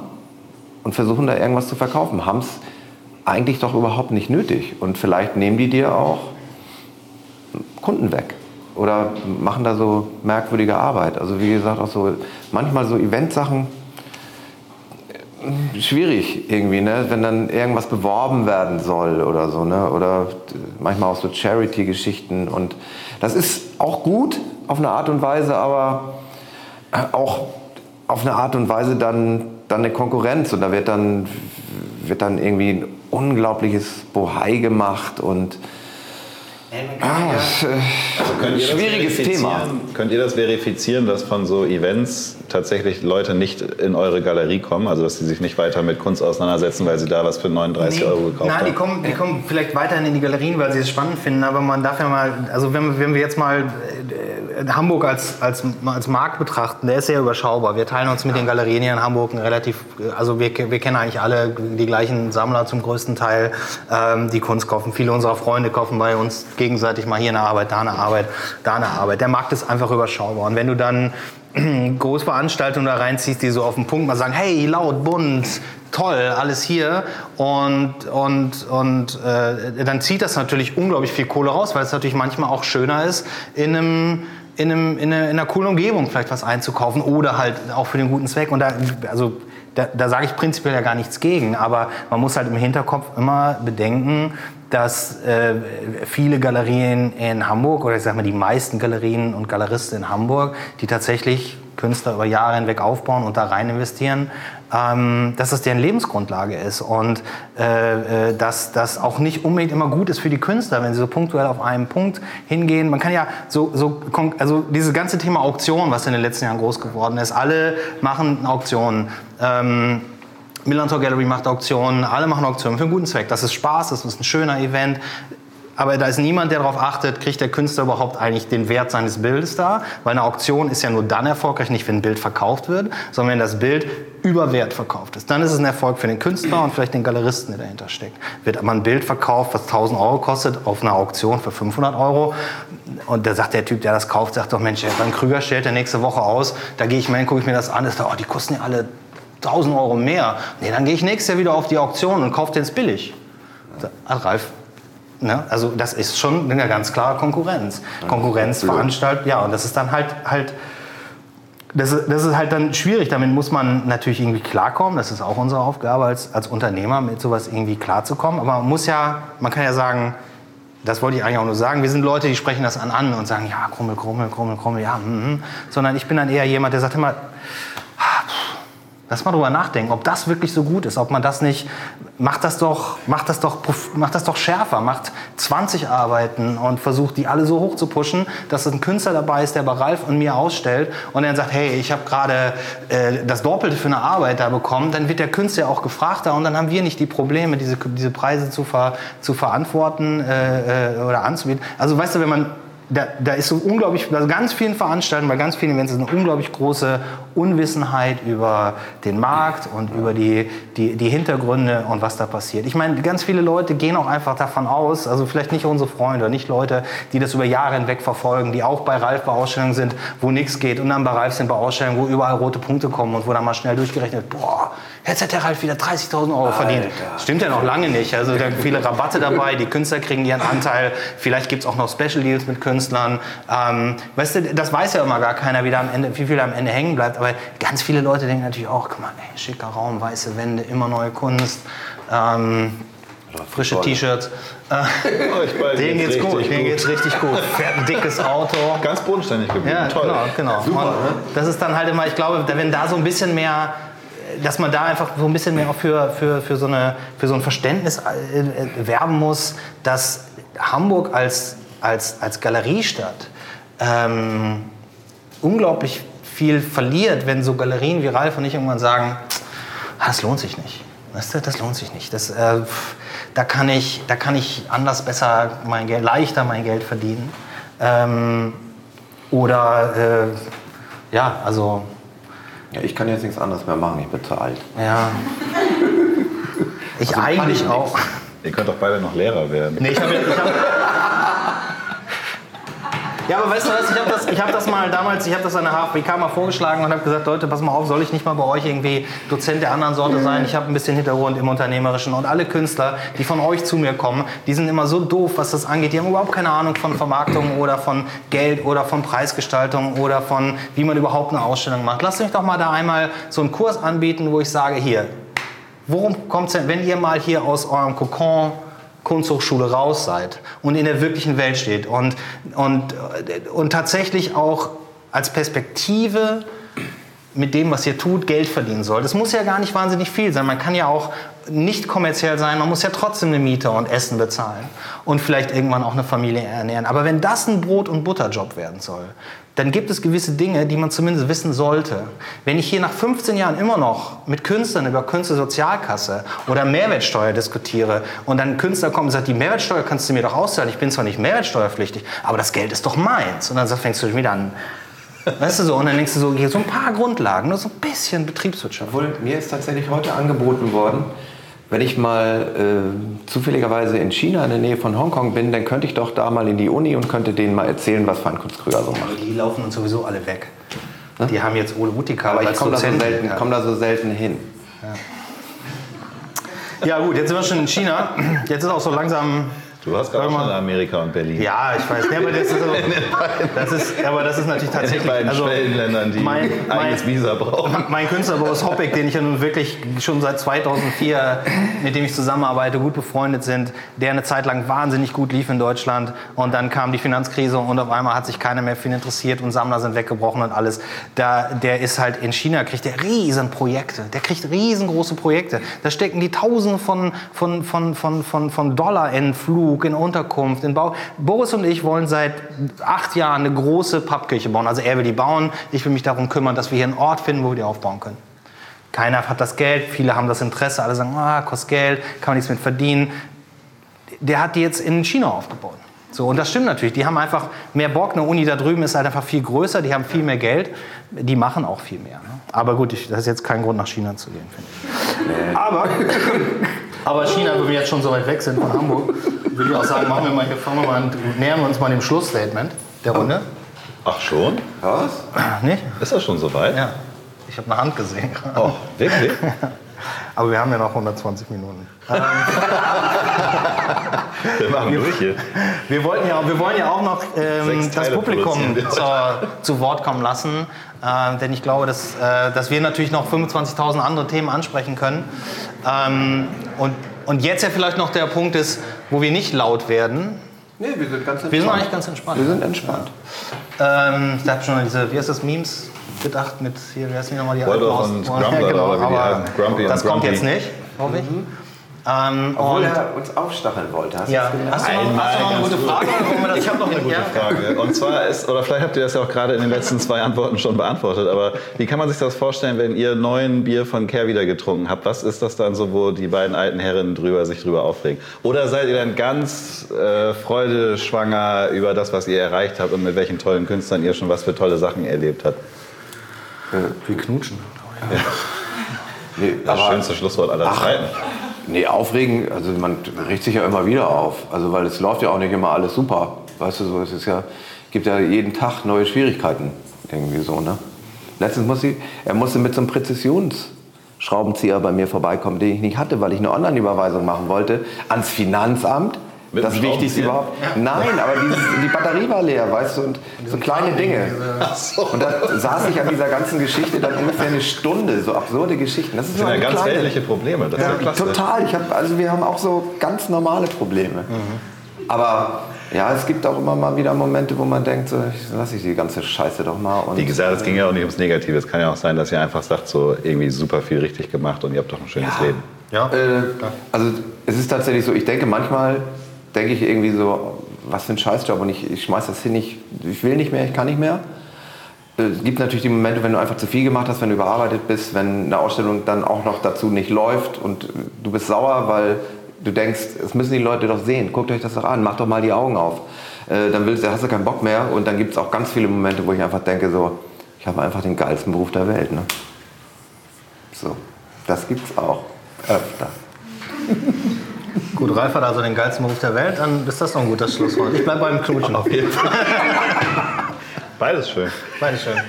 und versuchen da irgendwas zu verkaufen. Haben es eigentlich doch überhaupt nicht nötig. Und vielleicht nehmen die dir auch Kunden weg oder machen da so merkwürdige Arbeit. Also wie gesagt, auch so manchmal so Eventsachen äh, schwierig irgendwie, ne? wenn dann irgendwas beworben werden soll oder so, ne? oder manchmal auch so Charity-Geschichten und das ist auch gut auf eine Art und Weise, aber auch auf eine Art und Weise dann, dann eine Konkurrenz und da wird dann, wird dann irgendwie ein unglaubliches Bohai gemacht und Ah, also schwieriges Thema. Könnt ihr das verifizieren, dass von so Events tatsächlich Leute nicht in eure Galerie kommen? Also dass sie sich nicht weiter mit Kunst auseinandersetzen, weil sie da was für 39 nee, Euro gekauft nein, haben? Nein, die kommen, die kommen vielleicht weiterhin in die Galerien, weil sie es spannend finden. Aber man darf ja mal, also wenn, wenn wir jetzt mal äh, Hamburg als, als, als Markt betrachten, der ist sehr überschaubar. Wir teilen uns mit den Galerien hier in Hamburg relativ, also wir, wir kennen eigentlich alle die gleichen Sammler zum größten Teil, ähm, die Kunst kaufen. Viele unserer Freunde kaufen bei uns gegenseitig mal hier eine Arbeit, da eine Arbeit, da eine Arbeit. Der Markt ist einfach überschaubar. Und wenn du dann [clears throat] Großveranstaltungen da reinziehst, die so auf den Punkt mal sagen, hey, laut, bunt, toll, alles hier. Und, und, und äh, dann zieht das natürlich unglaublich viel Kohle raus, weil es natürlich manchmal auch schöner ist, in einem in, einem, in, einer, in einer coolen Umgebung vielleicht was einzukaufen oder halt auch für den guten Zweck. Und da, also da, da sage ich prinzipiell ja gar nichts gegen, aber man muss halt im Hinterkopf immer bedenken, dass äh, viele Galerien in Hamburg oder ich sage mal die meisten Galerien und Galeristen in Hamburg, die tatsächlich Künstler über Jahre hinweg aufbauen und da rein investieren, ähm, dass das deren Lebensgrundlage ist und äh, äh, dass das auch nicht unbedingt immer gut ist für die Künstler, wenn sie so punktuell auf einen Punkt hingehen. Man kann ja so, so also dieses ganze Thema Auktion, was in den letzten Jahren groß geworden ist, alle machen Auktionen. Ähm, Millantor Gallery macht Auktionen, alle machen Auktionen für einen guten Zweck. Das ist Spaß, das ist ein schöner Event aber da ist niemand, der darauf achtet, kriegt der Künstler überhaupt eigentlich den Wert seines Bildes da, weil eine Auktion ist ja nur dann erfolgreich, nicht wenn ein Bild verkauft wird, sondern wenn das Bild über Wert verkauft ist. Dann ist es ein Erfolg für den Künstler und vielleicht den Galeristen, der dahinter steckt. Wird aber ein Bild verkauft, was 1000 Euro kostet, auf einer Auktion für 500 Euro und da sagt der Typ, der das kauft, sagt doch, Mensch, Herr Krüger stellt der nächste Woche aus, da gehe ich mal hin, gucke ich mir das an, ist da, oh, die kosten ja alle 1000 Euro mehr. Nee, dann gehe ich nächstes Jahr wieder auf die Auktion und kaufe den billig. Ralf, Ne? Also das ist schon eine ganz klare Konkurrenz. Konkurrenz veranstaltet, ja, und das ist dann halt halt das ist, das ist halt dann schwierig. Damit muss man natürlich irgendwie klarkommen. Das ist auch unsere Aufgabe als, als Unternehmer, mit sowas irgendwie klarzukommen. Aber man muss ja, man kann ja sagen, das wollte ich eigentlich auch nur sagen. Wir sind Leute, die sprechen das an an und sagen, ja, Krummel, Krummel, Krummel, Krummel, ja, mm, mm. sondern ich bin dann eher jemand, der sagt immer, Lass mal drüber nachdenken, ob das wirklich so gut ist, ob man das nicht, macht das doch, macht das doch, macht das doch schärfer, macht 20 Arbeiten und versucht die alle so hoch zu pushen, dass ein Künstler dabei ist, der bei Ralf und mir ausstellt und dann sagt, hey, ich habe gerade äh, das Doppelte für eine Arbeit da bekommen, dann wird der Künstler auch gefragter und dann haben wir nicht die Probleme, diese, diese Preise zu, ver, zu verantworten äh, äh oder anzubieten. Also weißt du, wenn man da, da ist so unglaublich, bei ganz vielen Veranstaltungen, bei ganz vielen Events ist eine unglaublich große Unwissenheit über den Markt und über die, die, die Hintergründe und was da passiert. Ich meine, ganz viele Leute gehen auch einfach davon aus, also vielleicht nicht unsere Freunde, nicht Leute, die das über Jahre hinweg verfolgen, die auch bei Ralf bei Ausstellungen sind, wo nichts geht und dann bei Ralf sind bei Ausstellungen, wo überall rote Punkte kommen und wo dann mal schnell durchgerechnet, boah, jetzt hat der Ralf wieder 30.000 Euro verdient. Alter. Stimmt ja noch lange nicht. Also da viele Rabatte dabei, die Künstler kriegen ihren Anteil, vielleicht gibt es auch noch Special Deals mit Künstlern. Ähm, weißt du, das weiß ja immer gar keiner, wie, am Ende, wie viel am Ende hängen bleibt. Aber ganz viele Leute denken natürlich auch, guck mal, ey, schicker Raum, weiße Wände, immer neue Kunst, ähm, frische T-Shirts. [laughs] oh, denen geht's, geht's gut, denen geht's richtig gut. Fährt ein dickes Auto. [laughs] Ganz bodenständig geblieben. Ja, Toll. genau, genau. Super, ne? Das ist dann halt immer, ich glaube, wenn da so ein bisschen mehr dass man da einfach so ein bisschen mehr auch für, für, für, so, eine, für so ein Verständnis äh, äh, werben muss, dass Hamburg als, als, als Galeriestadt ähm, unglaublich viel verliert, wenn so Galerien wie Ralf und ich irgendwann sagen, ah, das lohnt sich nicht. Weißt du, das lohnt sich nicht. Das, äh, da, kann ich, da kann ich anders besser mein Geld, leichter mein Geld verdienen. Ähm, oder äh, ja, also. Ja, ich kann jetzt nichts anderes mehr machen, ich bin zu alt. Ja. Ich also eigentlich auch. Ihr könnt doch beide noch Lehrer werden. Nee, ich habe hab, ja, aber weißt du was, ich habe das, hab das mal damals, ich habe das an der HFBK mal vorgeschlagen und habe gesagt, Leute, pass mal auf, soll ich nicht mal bei euch irgendwie Dozent der anderen Sorte sein? Ich habe ein bisschen Hintergrund im Unternehmerischen und alle Künstler, die von euch zu mir kommen, die sind immer so doof, was das angeht. Die haben überhaupt keine Ahnung von Vermarktung oder von Geld oder von Preisgestaltung oder von, wie man überhaupt eine Ausstellung macht. Lasst euch doch mal da einmal so einen Kurs anbieten, wo ich sage, hier, worum kommt es denn, wenn ihr mal hier aus eurem Kokon Kunsthochschule raus seid und in der wirklichen Welt steht und, und, und tatsächlich auch als Perspektive mit dem, was ihr tut, Geld verdienen soll. Das muss ja gar nicht wahnsinnig viel sein. Man kann ja auch nicht kommerziell sein, man muss ja trotzdem eine Miete und Essen bezahlen und vielleicht irgendwann auch eine Familie ernähren. Aber wenn das ein Brot- und Butterjob werden soll, dann gibt es gewisse Dinge, die man zumindest wissen sollte. Wenn ich hier nach 15 Jahren immer noch mit Künstlern über Künstlersozialkasse oder Mehrwertsteuer diskutiere und dann ein Künstler kommt und sagt, die Mehrwertsteuer kannst du mir doch auszahlen, ich bin zwar nicht mehrwertsteuerpflichtig, aber das Geld ist doch meins. Und dann fängst du wieder an, Weißt du so, und dann denkst du so, hier so ein paar Grundlagen, nur so ein bisschen Betriebswirtschaft. Obwohl, mir ist tatsächlich heute angeboten worden, wenn ich mal äh, zufälligerweise in China in der Nähe von Hongkong bin, dann könnte ich doch da mal in die Uni und könnte denen mal erzählen, was Frankunst Krüger so macht. Die laufen uns sowieso alle weg. Ne? Die haben jetzt Ole Utika Aber ich komme da, so selten, komm da so selten hin. Ja. ja gut, jetzt sind wir schon in China. Jetzt ist auch so langsam Du hast gerade schon Amerika und Berlin. Ja, ich weiß. Ja, aber, das ist, das ist, aber das ist natürlich tatsächlich. In den beiden also, Schwellenländern, die mein, mein, eigenes Visa brauchen. Mein Künstler Boris Hoppig, den ich ja nun wirklich schon seit 2004, mit dem ich zusammenarbeite, gut befreundet sind, der eine Zeit lang wahnsinnig gut lief in Deutschland. Und dann kam die Finanzkrise und auf einmal hat sich keiner mehr für ihn interessiert und Sammler sind weggebrochen und alles. Da, der ist halt in China, kriegt der riesen Projekte. Der kriegt riesengroße Projekte. Da stecken die Tausende von, von, von, von, von, von Dollar in Flug Flug, in Unterkunft, in Bau. Boris und ich wollen seit acht Jahren eine große Pappkirche bauen. Also er will die bauen, ich will mich darum kümmern, dass wir hier einen Ort finden, wo wir die aufbauen können. Keiner hat das Geld, viele haben das Interesse, alle sagen, ah, kostet Geld, kann man nichts mit verdienen. Der hat die jetzt in China aufgebaut. So, und das stimmt natürlich. Die haben einfach mehr Bock. Eine Uni da drüben ist halt einfach viel größer, die haben viel mehr Geld. Die machen auch viel mehr. Ne? Aber gut, ich, das ist jetzt kein Grund, nach China zu gehen, finde ich. Aber, [laughs] aber China, wo wir jetzt schon so weit weg sind von Hamburg, würde ich auch sagen, machen wir mal, hier fangen wir mal an, nähern wir uns mal dem Schlussstatement der Runde. Ach schon? Was? Nicht? Ist das schon so weit? Ja. Ich habe eine Hand gesehen. Oh, wirklich? [laughs] Aber wir haben ja noch 120 Minuten. [laughs] wir machen durch hier. Wir, wollten ja, wir wollen ja auch noch ähm, das Publikum zur, zu Wort kommen lassen. Äh, denn ich glaube, dass, äh, dass wir natürlich noch 25.000 andere Themen ansprechen können. Ähm, und und jetzt ja vielleicht noch der Punkt ist, wo wir nicht laut werden. Nee, wir sind ganz entspannt. Wir sind eigentlich ganz entspannt. Wir sind entspannt. Ja. Ähm, ich habe schon diese, wie heißt das, Memes? gedacht mit hier, wer ist nochmal die Waldorf und Grumbler, genau, oder wie die aber heißen. Grumpy Das kommt jetzt nicht, hoffe ich. Ähm, Obwohl er uns aufstacheln wollte. Hast du ja, das gemerkt? hast du, noch, hast du noch eine gute gut. Frage? Das- Ich habe noch eine gute Ja? Frage. Und zwar ist, oder vielleicht habt ihr das ja auch gerade in den letzten zwei Antworten schon beantwortet, aber wie kann man sich das vorstellen, wenn ihr neuen Bier von Care wieder getrunken habt? Was ist das dann so, wo die beiden alten Herren drüber, sich drüber aufregen? Oder seid ihr dann ganz äh, freudeschwanger über das, was ihr erreicht habt und mit welchen tollen Künstlern ihr schon was für tolle Sachen erlebt habt? Wir knutschen. Nee, Das aber- schönste Schlusswort aller Ach, Zeiten. Nee, aufregen, also man regt sich ja immer wieder auf. Also weil es läuft ja auch nicht immer alles super. Weißt du, so es ist ja, gibt ja jeden Tag neue Schwierigkeiten. Irgendwie so, ne? Letztens musste ich, er musste mit so einem Präzisionsschraubenzieher bei mir vorbeikommen, den ich nicht hatte, weil ich eine Online-Überweisung machen wollte, ans Finanzamt. Mit das Wichtigste überhaupt. Nein, aber dieses, die Batterie war leer, weißt du, und so kleine Dinge. Und da saß ich an dieser ganzen Geschichte dann ungefähr eine Stunde, so absurde Geschichten. Das ist Das so sind ja ganz kleine- weltliche Probleme. Das ist ja ja, klasse. total. Ich hab, also wir haben auch so ganz normale Probleme. Aber ja, es gibt auch immer mal wieder Momente, wo man denkt, so, ich- lass ich die ganze Scheiße doch mal. Und Wie gesagt, es ging ja auch nicht ums Negative. Es kann ja auch sein, dass ihr einfach sagt, so irgendwie super viel richtig gemacht und ihr habt doch ein schönes Ja. Leben. Ja. äh, also es ist tatsächlich so, ich denke manchmal, denke ich irgendwie so, was für ein Scheißjob und ich, ich schmeiß das hin, ich, ich will nicht mehr, ich kann nicht mehr. Äh, Es gibt natürlich die Momente, wenn du einfach zu viel gemacht hast, wenn du überarbeitet bist, wenn eine Ausstellung dann auch noch dazu nicht läuft und du bist sauer, weil du denkst, es müssen die Leute doch sehen, guckt euch das doch an, macht doch mal die Augen auf. Äh, Dann willst, hast du keinen Bock mehr und dann gibt es auch ganz viele Momente, wo ich einfach denke, so, ich habe einfach den geilsten Beruf der Welt. Ne? So, das gibt's auch öfter. [laughs] Gut, Ralf hat also den geilsten Beruf der Welt, dann ist das doch ein gutes Schlusswort. Ich bleibe beim Knutschen. Auf jeden Fall. Beides schön. Dankeschön.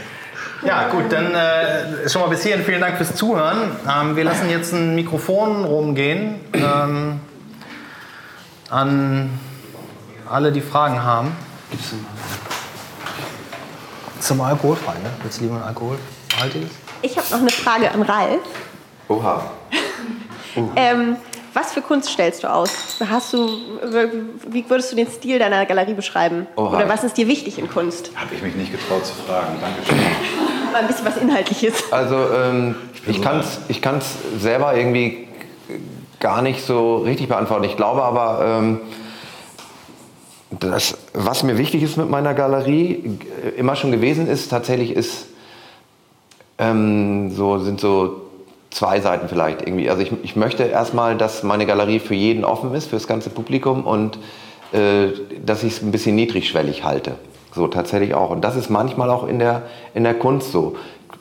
Ja, gut, dann äh, schon mal bis hierhin vielen Dank fürs Zuhören. Ähm, wir lassen jetzt ein Mikrofon rumgehen ähm, an alle, die Fragen haben. Zum Alkoholfrei, ne? Willst du lieber ein Alkoholhaltiges? Ich habe noch eine Frage an Ralf. Oha. [laughs] Ähm, was für Kunst stellst du aus? Hast du, wie würdest du den Stil deiner Galerie beschreiben? Oha. Oder was ist dir wichtig in Kunst? Habe ich mich nicht getraut zu fragen. Dankeschön. Mal ein bisschen was Inhaltliches. Also ähm, ich kann es ich kann's selber irgendwie gar nicht so richtig beantworten. Ich glaube aber, ähm, das, was mir wichtig ist mit meiner Galerie, äh, immer schon gewesen ist, tatsächlich ist, ähm, so, sind so zwei Seiten vielleicht irgendwie. Also ich, ich möchte erstmal, dass meine Galerie für jeden offen ist, für das ganze Publikum und äh, dass ich es ein bisschen niedrigschwellig halte. So tatsächlich auch. Und das ist manchmal auch in der, in der Kunst so.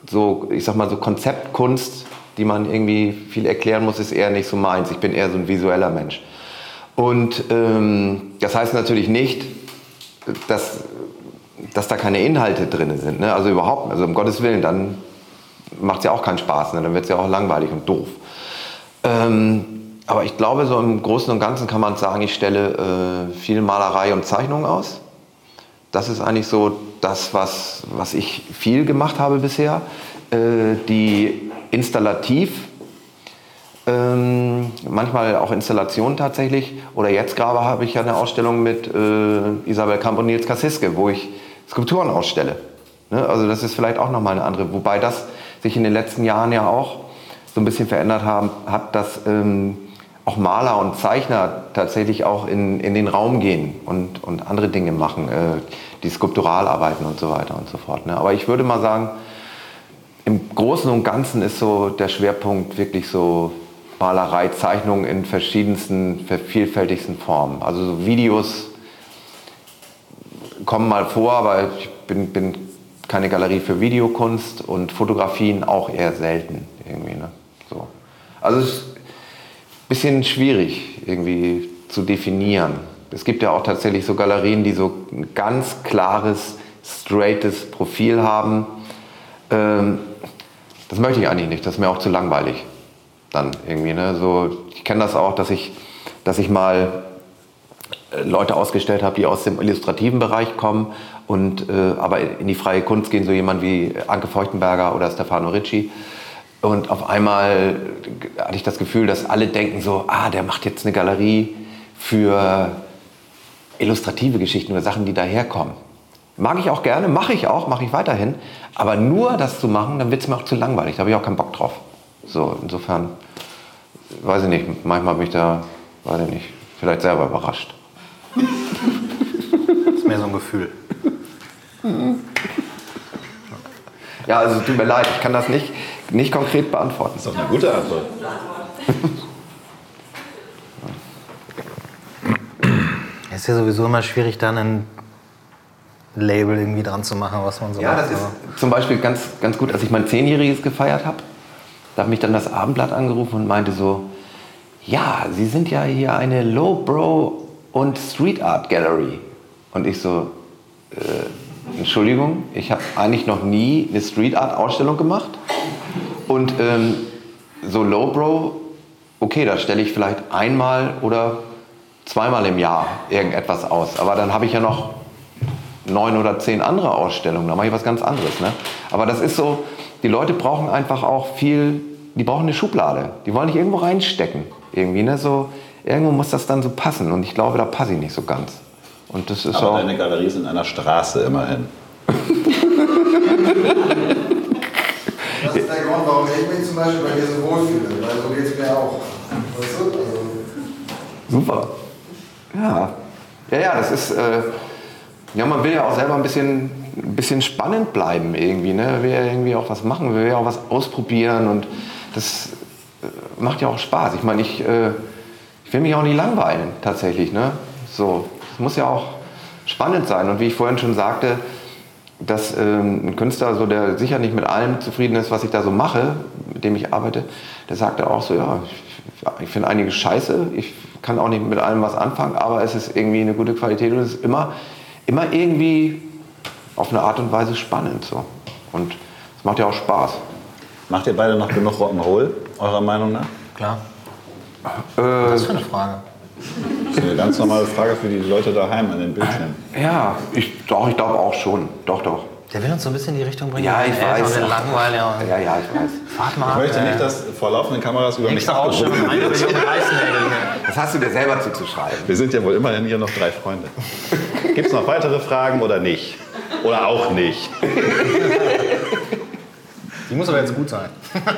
So, ich sag mal, so Konzeptkunst, die man irgendwie viel erklären muss, ist eher nicht so meins. Ich bin eher so ein visueller Mensch. Und ähm, das heißt natürlich nicht, dass, dass da keine Inhalte drin sind. Ne? Also überhaupt, also um Gottes Willen, dann macht es ja auch keinen Spaß. Ne? Dann wird es ja auch langweilig und doof. Ähm, aber ich glaube, so im Großen und Ganzen kann man sagen, ich stelle äh, viel Malerei und Zeichnung aus. Das ist eigentlich so das, was, was ich viel gemacht habe bisher. Äh, die installativ, ähm, manchmal auch Installationen tatsächlich. Oder jetzt gerade habe ich ja eine Ausstellung mit äh, Isabel Kamp und Nils Kassiske, wo ich Skulpturen ausstelle. Ne? Also das ist vielleicht auch nochmal eine andere. Wobei das sich in den letzten Jahren ja auch so ein bisschen verändert haben, hat, dass ähm, auch Maler und Zeichner tatsächlich auch in, in den Raum gehen und, und andere Dinge machen, äh, die skulptural arbeiten und so weiter und so fort. Ne? Aber ich würde mal sagen, im Großen und Ganzen ist so der Schwerpunkt wirklich so Malerei, Zeichnung in verschiedensten, vielfältigsten Formen. Also so Videos kommen mal vor, aber ich bin, bin keine Galerie für Videokunst und Fotografien auch eher selten irgendwie. Ne? So. Also es ist ein bisschen schwierig irgendwie zu definieren. Es gibt ja auch tatsächlich so Galerien, die so ein ganz klares, straightes Profil haben. Ähm, das möchte ich eigentlich nicht, das ist mir auch zu langweilig. Dann irgendwie, ne? So, ich kenne das auch, dass ich, dass ich mal äh, Leute ausgestellt habe, die aus dem illustrativen Bereich kommen und äh, aber in die freie Kunst gehen, so jemand wie Anke Feuchtenberger oder Stefano Ricci. Und auf einmal hatte ich das Gefühl, dass alle denken so, ah, der macht jetzt eine Galerie für illustrative Geschichten oder Sachen, die daherkommen. Mag ich auch gerne, mache ich auch, mache ich weiterhin. Aber nur das zu machen, dann wird es mir auch zu langweilig. Da habe ich auch keinen Bock drauf. So, insofern, weiß ich nicht, manchmal bin ich da, weiß ich nicht, vielleicht selber überrascht. [laughs] Das ist mehr so ein Gefühl. [laughs] Ja, also tut mir leid, ich kann das nicht, nicht konkret beantworten. Das ist doch eine gute Antwort. Es ist ja sowieso immer schwierig, dann ein Label irgendwie dran zu machen, was man so Ja, macht. das ist zum Beispiel ganz, ganz gut, als ich mein Zehnjähriges gefeiert habe. Da hat mich dann das Abendblatt angerufen und meinte so, ja, Sie sind ja hier eine Lowbrow und Street Art Gallery. Und ich so, äh, Entschuldigung, ich habe eigentlich noch nie eine Street Art Ausstellung gemacht. Und ähm, so Lowbrow, okay, da stelle ich vielleicht einmal oder zweimal im Jahr irgendetwas aus. Aber dann habe ich ja noch neun oder zehn andere Ausstellungen, da mache ich was ganz anderes. Ne? Aber das ist so, die Leute brauchen einfach auch viel, die brauchen eine Schublade. Die wollen nicht irgendwo reinstecken. Irgendwie, ne? so, irgendwo muss das dann so passen. Und ich glaube, da passe ich nicht so ganz. Und das ist Aber auch. deine Galerie ist in einer Straße immerhin. Das ist der Grund, warum ich mich zum Beispiel bei dir so wohlfühle. Weil so geht es mir auch. Weißt du? Also, Super. Ja. Ja, ja, das ist. Äh, ja, man will ja auch selber ein bisschen, ein bisschen spannend bleiben irgendwie. Ne? Will ja irgendwie auch was machen, will ja auch was ausprobieren und das äh, macht ja auch Spaß. Ich meine, ich, äh, ich will mich auch nicht langweilen tatsächlich. Ne? So, muss ja auch spannend sein. Und wie ich vorhin schon sagte, dass ähm, ein Künstler, so, der sicher nicht mit allem zufrieden ist, was ich da so mache, mit dem ich arbeite, der sagte auch so, ja, ich, ich finde einiges scheiße, ich kann auch nicht mit allem was anfangen, aber es ist irgendwie eine gute Qualität und es ist immer, immer irgendwie auf eine Art und Weise spannend. So. Und es macht ja auch Spaß. Macht ihr beide noch genug Rock'n'Roll, eurer Meinung nach? Klar. Äh, Was für eine Frage. Das ist eine ganz normale Frage für die Leute daheim an den Bildschirmen. ja, ich, doch, ich glaube auch schon. Doch, doch. Der will uns so ein bisschen in die Richtung bringen. Ja, ich weiß. wird langweilig. Ja. Ja, ja, ich weiß. Fahrt mal Ich ab. möchte ey. nicht, dass vor laufenden Kameras über mich abgerufen wird. Das hast du dir selber zuzuschreiben. Wir sind ja wohl immerhin hier noch drei Freunde. Gibt es noch weitere Fragen oder nicht? Oder auch nicht? Die muss aber jetzt gut sein.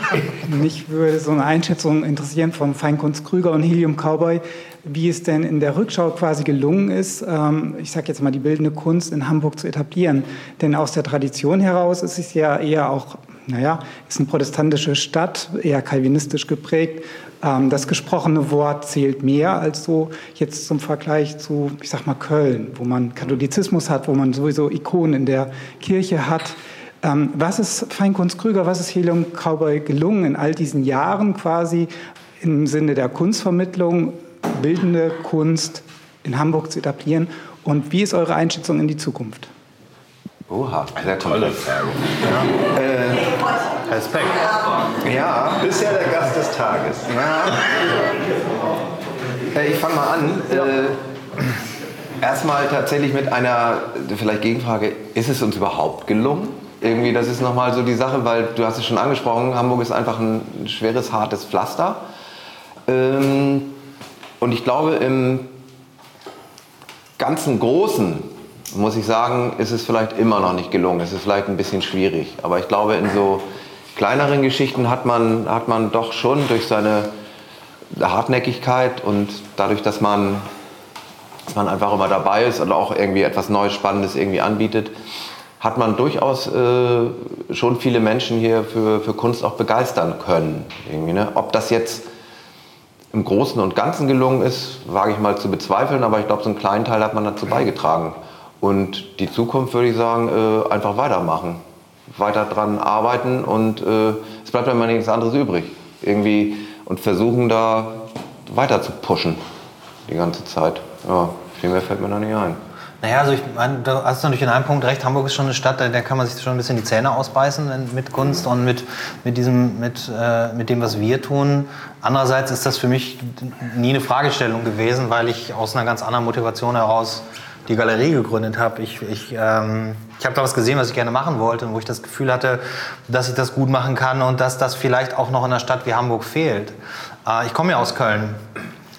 [laughs] Mich würde so eine Einschätzung interessieren von Feinkunst Krüger und Helium Cowboy, wie es denn in der Rückschau quasi gelungen ist, ähm, ich sage jetzt mal die bildende Kunst in Hamburg zu etablieren. Denn aus der Tradition heraus ist es ja eher auch, naja, ist eine protestantische Stadt, eher kalvinistisch geprägt. Ähm, das gesprochene Wort zählt mehr als so jetzt zum Vergleich zu, ich sag mal, Köln, wo man Katholizismus hat, wo man sowieso Ikonen in der Kirche hat. Ähm, was ist Feinkunst Krüger, was ist Helium Cowboy gelungen in all diesen Jahren quasi im Sinne der Kunstvermittlung, bildende Kunst in Hamburg zu etablieren? Und wie ist eure Einschätzung in die Zukunft? Oha, sehr Tolle. Frage. Respekt. Ja, Bisher der Gast des Tages. Äh, Ich fange mal an. Äh, [clears throat] erstmal tatsächlich mit einer vielleicht Gegenfrage: Ist es uns überhaupt gelungen? Irgendwie, das ist nochmal so die Sache, weil du hast es schon angesprochen, Hamburg ist einfach ein schweres, hartes Pflaster. Ähm, und ich glaube, im ganzen Großen, muss ich sagen, ist es vielleicht immer noch nicht gelungen. Es ist vielleicht ein bisschen schwierig. Aber ich glaube, in so kleineren Geschichten hat man, hat man doch schon durch seine Hartnäckigkeit und dadurch, dass man, dass man einfach immer dabei ist und auch irgendwie etwas Neues, Spannendes irgendwie anbietet, hat man durchaus äh, schon viele Menschen hier für, für Kunst auch begeistern können. Irgendwie, ne? Ob das jetzt im Großen und Ganzen gelungen ist, wage ich mal zu bezweifeln, aber ich glaube, so einen kleinen Teil hat man dazu beigetragen. Und die Zukunft würde ich sagen, äh, einfach weitermachen. Weiter dran arbeiten und äh, es bleibt dann mal nichts anderes übrig. Irgendwie und versuchen da weiter zu pushen die ganze Zeit. Ja, viel mehr fällt mir da nicht ein. Naja, also ich meine, du hast natürlich in einem Punkt recht, Hamburg ist schon eine Stadt, da, da kann man sich schon ein bisschen die Zähne ausbeißen mit Kunst und mit, mit, diesem, mit, äh, mit dem, was wir tun. Andererseits ist das für mich nie eine Fragestellung gewesen, weil ich aus einer ganz anderen Motivation heraus die Galerie gegründet habe. Ich, ich, ähm, ich habe da was gesehen, was ich gerne machen wollte und wo ich das Gefühl hatte, dass ich das gut machen kann und dass das vielleicht auch noch in einer Stadt wie Hamburg fehlt. Äh, ich komme ja aus Köln.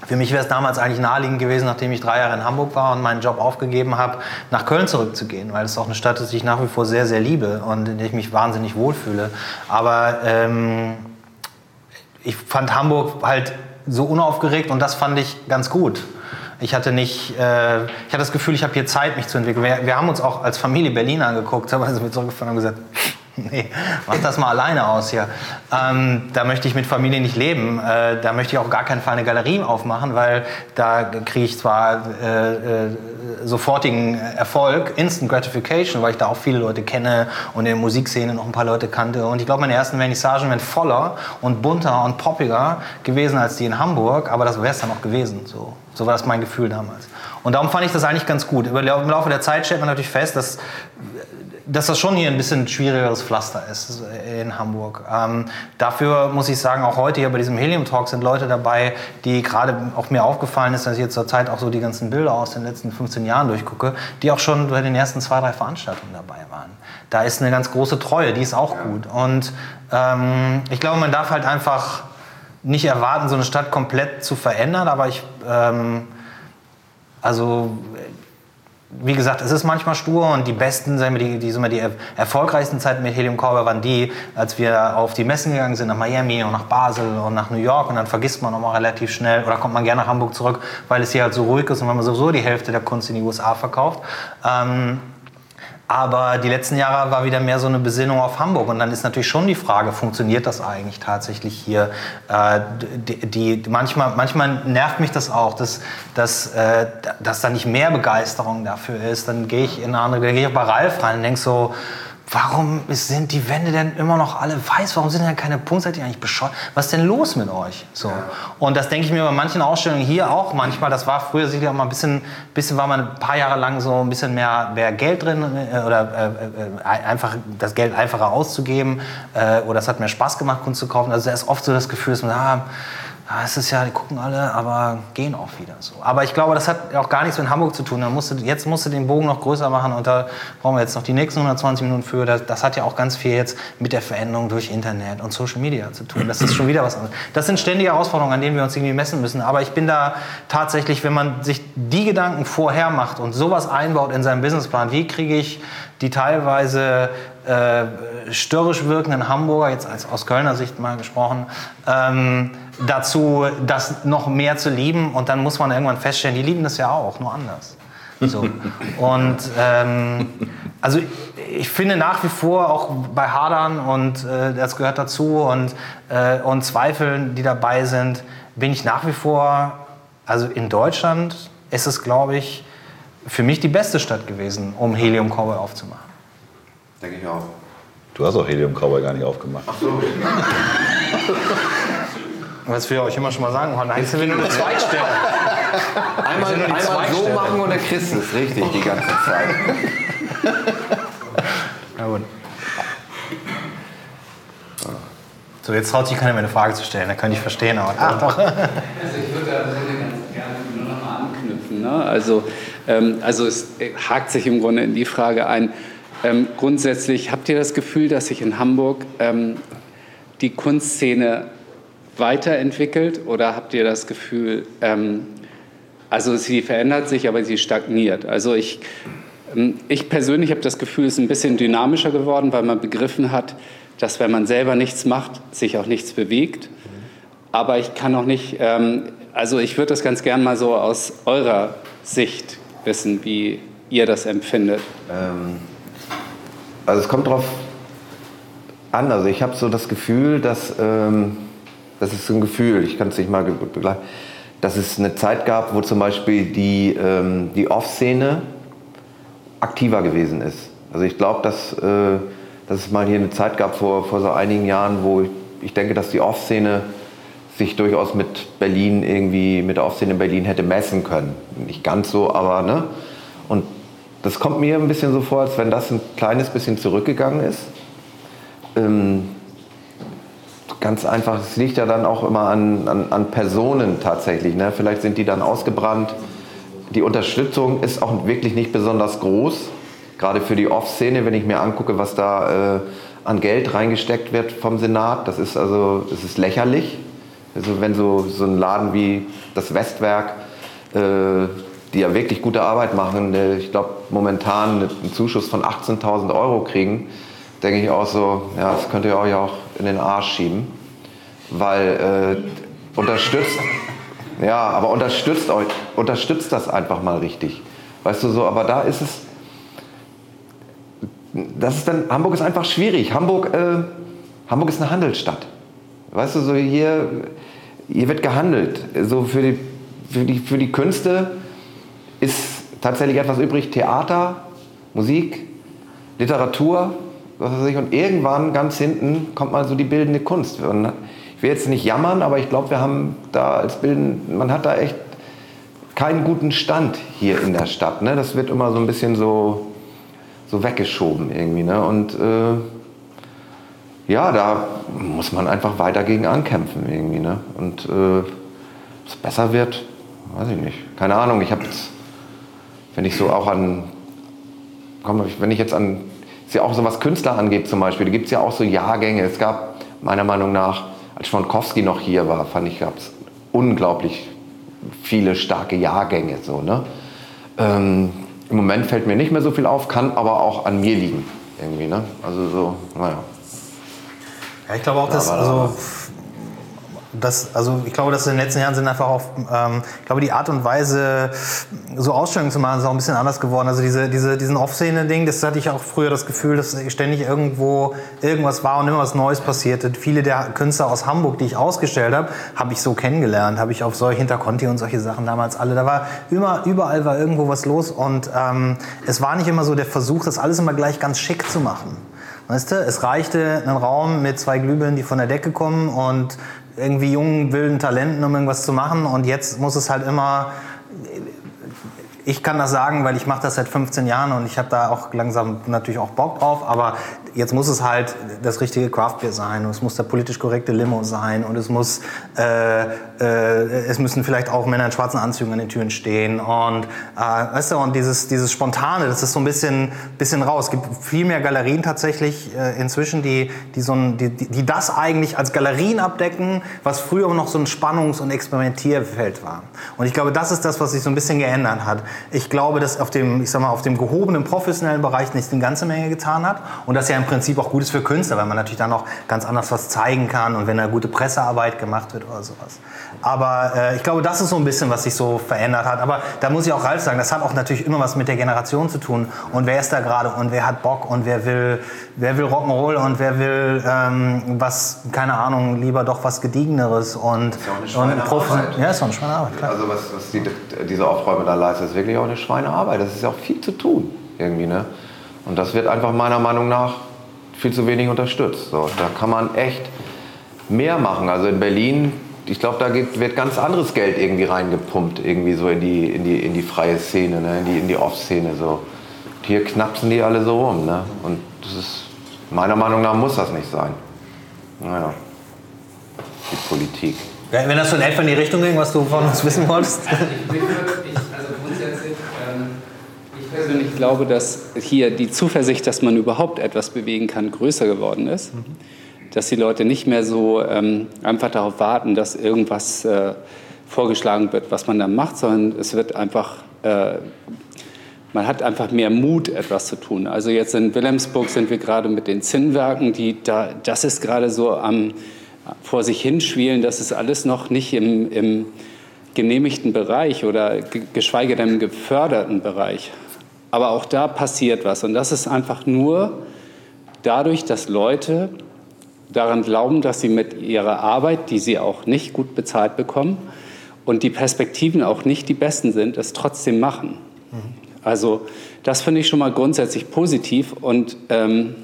Für mich wäre es damals eigentlich naheliegend gewesen, nachdem ich drei Jahre in Hamburg war und meinen Job aufgegeben habe, nach Köln zurückzugehen, weil es auch eine Stadt ist, die ich nach wie vor sehr, sehr liebe und in der ich mich wahnsinnig wohlfühle. Aber ähm, ich fand Hamburg halt so unaufgeregt und das fand ich ganz gut. Ich hatte nicht, äh, ich hatte das Gefühl, ich habe hier Zeit, mich zu entwickeln. Wir, wir haben uns auch als Familie Berlin angeguckt, da sind wir zurückgefahren und gesagt, [laughs] Nee, mach das mal alleine aus hier. Ähm, da möchte ich mit Familie nicht leben. Äh, da möchte ich auch gar keinen Fall eine Galerie aufmachen, weil da kriege ich zwar äh, äh, sofortigen Erfolg, Instant Gratification, weil ich da auch viele Leute kenne und in der Musikszene noch ein paar Leute kannte. Und ich glaube, meine ersten Vernissagen wären voller und bunter und poppiger gewesen als die in Hamburg, aber das wäre es dann auch gewesen. So, so war das mein Gefühl damals. Und darum fand ich das eigentlich ganz gut. Im Laufe der Zeit stellt man natürlich fest, dass dass das schon hier ein bisschen schwierigeres Pflaster ist in Hamburg. Ähm, dafür muss ich sagen, auch heute hier bei diesem Helium Talk sind Leute dabei, die gerade auch mir aufgefallen ist, dass ich jetzt zur Zeit auch so die ganzen Bilder aus den letzten 15 Jahren durchgucke, die auch schon bei den ersten zwei, drei Veranstaltungen dabei waren. Da ist eine ganz große Treue, die ist auch gut. Und ähm, ich glaube, man darf halt einfach nicht erwarten, so eine Stadt komplett zu verändern, aber ich, ähm, also wie gesagt, es ist manchmal stur und die besten, sagen wir, die, die, die erfolgreichsten Zeiten mit Helium Cowboy waren die, als wir auf die Messen gegangen sind, nach Miami und nach Basel und nach New York und dann vergisst man nochmal relativ schnell oder kommt man gerne nach Hamburg zurück, weil es hier halt so ruhig ist und weil man sowieso die Hälfte der Kunst in die USA verkauft. Ähm, aber die letzten Jahre war wieder mehr so eine Besinnung auf Hamburg. Und dann ist natürlich schon die Frage, funktioniert das eigentlich tatsächlich hier? Äh, die, die, manchmal, manchmal nervt mich das auch, dass, dass, äh, dass da nicht mehr Begeisterung dafür ist. Dann gehe ich in eine andere, gehe ich bei Ralf rein und denke so, warum sind die Wände denn immer noch alle weiß? Warum sind denn keine Punkte? Seid ihr eigentlich bescheuert? Was ist denn los mit euch? So. Und das denke ich mir bei manchen Ausstellungen hier auch manchmal. Das war früher sicher mal ein bisschen, bisschen war man ein paar Jahre lang so ein bisschen mehr, mehr Geld drin äh, oder äh, äh, einfach das Geld einfacher auszugeben äh, oder es hat mehr Spaß gemacht, Kunst zu kaufen. Also da ist oft so das Gefühl, dass man, ah, ja, es ist ja, die gucken alle, aber gehen auch wieder so. Aber ich glaube, das hat auch gar nichts mit Hamburg zu tun. Dann musst du, jetzt musst du den Bogen noch größer machen und da brauchen wir jetzt noch die nächsten 120 Minuten für. Das, das, hat ja auch ganz viel jetzt mit der Veränderung durch Internet und Social Media zu tun. Das ist schon wieder was anderes. Das sind ständige Herausforderungen, an denen wir uns irgendwie messen müssen. Aber ich bin da tatsächlich, wenn man sich die Gedanken vorher macht und sowas einbaut in seinen Businessplan, wie kriege ich die teilweise äh, störrisch wirkenden Hamburger, jetzt als, aus Kölner Sicht mal gesprochen, ähm, dazu, das noch mehr zu lieben. Und dann muss man irgendwann feststellen, die lieben das ja auch, nur anders. So. [laughs] Und ähm, also ich finde nach wie vor auch bei Hadern und äh, das gehört dazu und, äh, und Zweifeln, die dabei sind, bin ich nach wie vor, also in Deutschland ist es, glaube ich, für mich die beste Stadt gewesen, um Helium Cowboy aufzumachen. Denke ich auch. Du hast auch Helium Cowboy gar nicht aufgemacht. Ach so. [laughs] Was wir euch immer schon mal sagen, Juan, eigentlich sind wir nur eine Zweigstelle. Einmal, einmal so machen und dann kriegst du es richtig die ganze Zeit. [laughs] Na gut. So, jetzt traut sich keiner mehr eine Frage zu stellen, da könnte ich verstehen, aber ach doch. Also ich würde da ganz gerne nur noch mal anknüpfen. Ne? Also, ähm, also es hakt sich im Grunde in die Frage ein, ähm, grundsätzlich habt ihr das Gefühl, dass sich in Hamburg ähm, die Kunstszene weiterentwickelt oder habt ihr das Gefühl, ähm, also sie verändert sich, aber sie stagniert? Also ich, ähm, ich persönlich habe das Gefühl, es ist ein bisschen dynamischer geworden, weil man begriffen hat, dass wenn man selber nichts macht, sich auch nichts bewegt. Aber ich kann auch nicht, ähm, also ich würde das ganz gern mal so aus eurer Sicht wissen, wie ihr das empfindet. Ähm, also es kommt drauf an. Also ich habe so das Gefühl, dass ähm, das ist so ein Gefühl. Ich kann es nicht mal begleiten. Dass es eine Zeit gab, wo zum Beispiel die, ähm, die Off-Szene aktiver gewesen ist. Also ich glaube, dass, äh, dass es mal hier eine Zeit gab vor, vor so einigen Jahren, wo ich, ich denke, dass die Off-Szene sich durchaus mit Berlin irgendwie, mit der Off-Szene in Berlin hätte messen können. Nicht ganz so, aber ne? Und das kommt mir ein bisschen so vor, als wenn das ein kleines bisschen zurückgegangen ist. Ähm, ganz einfach, es liegt ja dann auch immer an, an, an Personen tatsächlich. Ne? Vielleicht sind die dann ausgebrannt. Die Unterstützung ist auch wirklich nicht besonders groß, gerade für die Off-Szene, wenn ich mir angucke, was da äh, an Geld reingesteckt wird vom Senat. Das ist also, das ist lächerlich. Also wenn so, so ein Laden wie das Westwerk, äh, die ja wirklich gute Arbeit machen, ich glaube momentan einen Zuschuss von 18.000 Euro kriegen, denke ich auch so, ja, das könnt ihr euch auch in den Arsch schieben, weil äh, unterstützt, [laughs] ja, aber unterstützt euch, unterstützt das einfach mal richtig, weißt du so, aber da ist es, das ist dann, Hamburg ist einfach schwierig, Hamburg, äh, Hamburg ist eine Handelsstadt, weißt du so, hier, hier wird gehandelt, so für die, für die, für die Künste ist tatsächlich etwas übrig, Theater, Musik, Literatur, was weiß ich, und irgendwann ganz hinten kommt mal so die bildende Kunst. Und ich will jetzt nicht jammern, aber ich glaube, wir haben da als Bilden, man hat da echt keinen guten Stand hier in der Stadt. Ne? Das wird immer so ein bisschen so, so weggeschoben irgendwie. Ne? Und äh, ja, da muss man einfach weiter gegen ankämpfen irgendwie. Ne? Und äh, es besser wird, weiß ich nicht. Keine Ahnung, ich habe jetzt, wenn ich so auch an, komm, wenn ich jetzt an ist ja auch so was Künstler angeht zum Beispiel, da gibt es ja auch so Jahrgänge. Es gab meiner Meinung nach, als Schwankowski noch hier war, fand ich, gab es unglaublich viele starke Jahrgänge. So, ne? Ähm, Im Moment fällt mir nicht mehr so viel auf, kann aber auch an mir liegen. Irgendwie, ne? Also so, naja. Ja, ich glaube auch, dass, also, das, also ich glaube, dass in den letzten Jahren sind einfach auch, ähm, ich glaube, die Art und Weise, so Ausstellungen zu machen, ist auch ein bisschen anders geworden. Also diese, diese, diesen Off-Szene-Ding, das hatte ich auch früher das Gefühl, dass ständig irgendwo irgendwas war und immer was Neues passierte. Viele der Künstler aus Hamburg, die ich ausgestellt habe, habe ich so kennengelernt, habe ich auf solche Hinterconti und solche Sachen damals alle. Da war immer, überall war irgendwo was los und ähm, es war nicht immer so der Versuch, das alles immer gleich ganz schick zu machen. Weißt du, es reichte ein Raum mit zwei Glühbirnen, die von der Decke kommen und irgendwie jungen, wilden Talenten, um irgendwas zu machen. Und jetzt muss es halt immer ich kann das sagen, weil ich mache das seit 15 Jahren und ich habe da auch langsam natürlich auch Bock drauf. Aber jetzt muss es halt das richtige Craftbeer sein und es muss der politisch korrekte Limo sein und es muss, äh, äh, es müssen vielleicht auch Männer in schwarzen Anzügen an den Türen stehen und, äh, weißt du, und dieses, dieses Spontane, das ist so ein bisschen, bisschen raus. Es gibt viel mehr Galerien tatsächlich äh, inzwischen, die, die, so ein, die, die das eigentlich als Galerien abdecken, was früher noch so ein Spannungs- und Experimentierfeld war. Und ich glaube, das ist das, was sich so ein bisschen geändert hat. Ich glaube, dass auf dem, ich sag mal, auf dem gehobenen professionellen Bereich nicht eine ganze Menge getan hat und dass ja im Prinzip auch gut ist für Künstler, weil man natürlich dann auch ganz anders was zeigen kann und wenn da gute Pressearbeit gemacht wird oder sowas. Aber äh, ich glaube, das ist so ein bisschen, was sich so verändert hat. Aber da muss ich auch Ralf sagen, das hat auch natürlich immer was mit der Generation zu tun. Und wer ist da gerade und wer hat Bock und wer will, wer will Rock'n'Roll und wer will ähm, was, keine Ahnung, lieber doch was Gediegeneres und, ist ja auch und Profi- Schweinearbeit. Ja, ist doch eine Schweinearbeit, klar. Also was, was die, diese Aufräume da leistet, ist wirklich auch eine Schweinearbeit. Das ist ja auch viel zu tun irgendwie, ne? Und das wird einfach meiner Meinung nach viel zu wenig unterstützt. So, da kann man echt mehr machen. Also in Berlin, ich glaube, da geht, wird ganz anderes Geld irgendwie reingepumpt, irgendwie so in die, in die, in die freie Szene, ne? in die, in die Off-Szene. So. Und hier knapsen die alle so rum. Ne? Und das ist, meiner Meinung nach muss das nicht sein. Naja, die Politik. Wenn das so in etwa in die Richtung ging, was du von uns wissen wolltest. Ich, würde- ich, also grundsätzlich, ähm, ich persönlich glaube, dass hier die Zuversicht, dass man überhaupt etwas bewegen kann, größer geworden ist. Dass die Leute nicht mehr so ähm, einfach darauf warten, dass irgendwas äh, vorgeschlagen wird, was man dann macht, sondern es wird einfach, äh, man hat einfach mehr Mut, etwas zu tun. Also jetzt in Wilhelmsburg sind wir gerade mit den Zinnwerken, die da, das ist gerade so am vor sich hinschwielen, das ist alles noch nicht im, im genehmigten Bereich oder ge- geschweige denn im geförderten Bereich. Aber auch da passiert was. Und das ist einfach nur dadurch, dass Leute daran glauben, dass sie mit ihrer Arbeit, die sie auch nicht gut bezahlt bekommen und die Perspektiven auch nicht die besten sind, es trotzdem machen. Also das finde ich schon mal grundsätzlich positiv und ähm,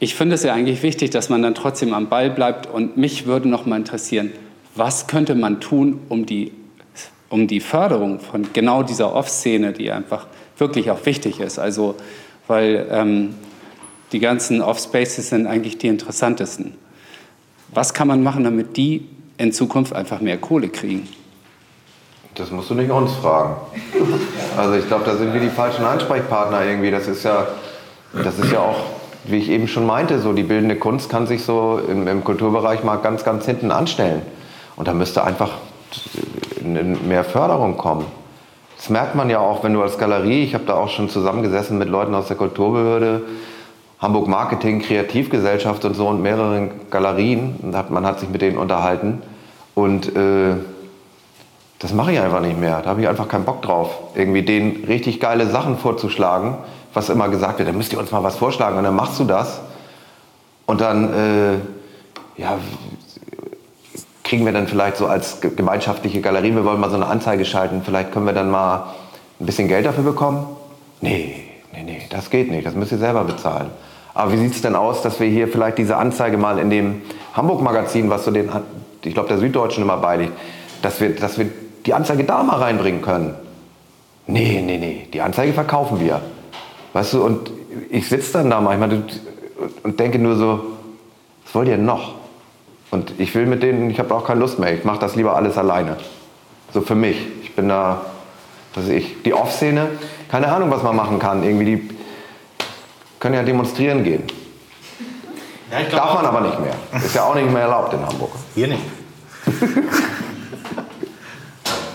ich finde es ja eigentlich wichtig, dass man dann trotzdem am Ball bleibt und mich würde noch mal interessieren, was könnte man tun, um die, um die Förderung von genau dieser Off-Szene, die einfach wirklich auch wichtig ist, also weil ähm, die ganzen Off-Spaces sind eigentlich die interessantesten. Was kann man machen, damit die in Zukunft einfach mehr Kohle kriegen? Das musst du nicht uns fragen. Also ich glaube, da sind wir die falschen Ansprechpartner irgendwie. Das ist ja, das ist ja auch wie ich eben schon meinte, so die bildende Kunst kann sich so im, im Kulturbereich mal ganz, ganz hinten anstellen. Und da müsste einfach mehr Förderung kommen. Das merkt man ja auch, wenn du als Galerie, ich habe da auch schon zusammengesessen mit Leuten aus der Kulturbehörde, Hamburg Marketing, Kreativgesellschaft und so und mehreren Galerien. Man hat sich mit denen unterhalten. Und äh, das mache ich einfach nicht mehr. Da habe ich einfach keinen Bock drauf, irgendwie denen richtig geile Sachen vorzuschlagen, was immer gesagt wird, dann müsst ihr uns mal was vorschlagen und dann machst du das. Und dann, äh, ja, kriegen wir dann vielleicht so als gemeinschaftliche Galerie, wir wollen mal so eine Anzeige schalten, vielleicht können wir dann mal ein bisschen Geld dafür bekommen? Nee, nee, nee, das geht nicht, das müsst ihr selber bezahlen. Aber wie sieht es denn aus, dass wir hier vielleicht diese Anzeige mal in dem Hamburg-Magazin, was so den, ich glaube, der Süddeutschen immer beiliegt, dass wir, dass wir die Anzeige da mal reinbringen können? Nee, nee, nee, die Anzeige verkaufen wir. Weißt du, und ich sitze dann da manchmal und denke nur so, was wollt ihr noch? Und ich will mit denen, ich habe auch keine Lust mehr. Ich mache das lieber alles alleine. So für mich. Ich bin da, was weiß ich, die Off-Szene, keine Ahnung, was man machen kann. Irgendwie die können ja demonstrieren gehen. Ja, Darf man aber nicht mehr. Ist ja auch nicht mehr erlaubt in Hamburg. Hier nicht. [laughs]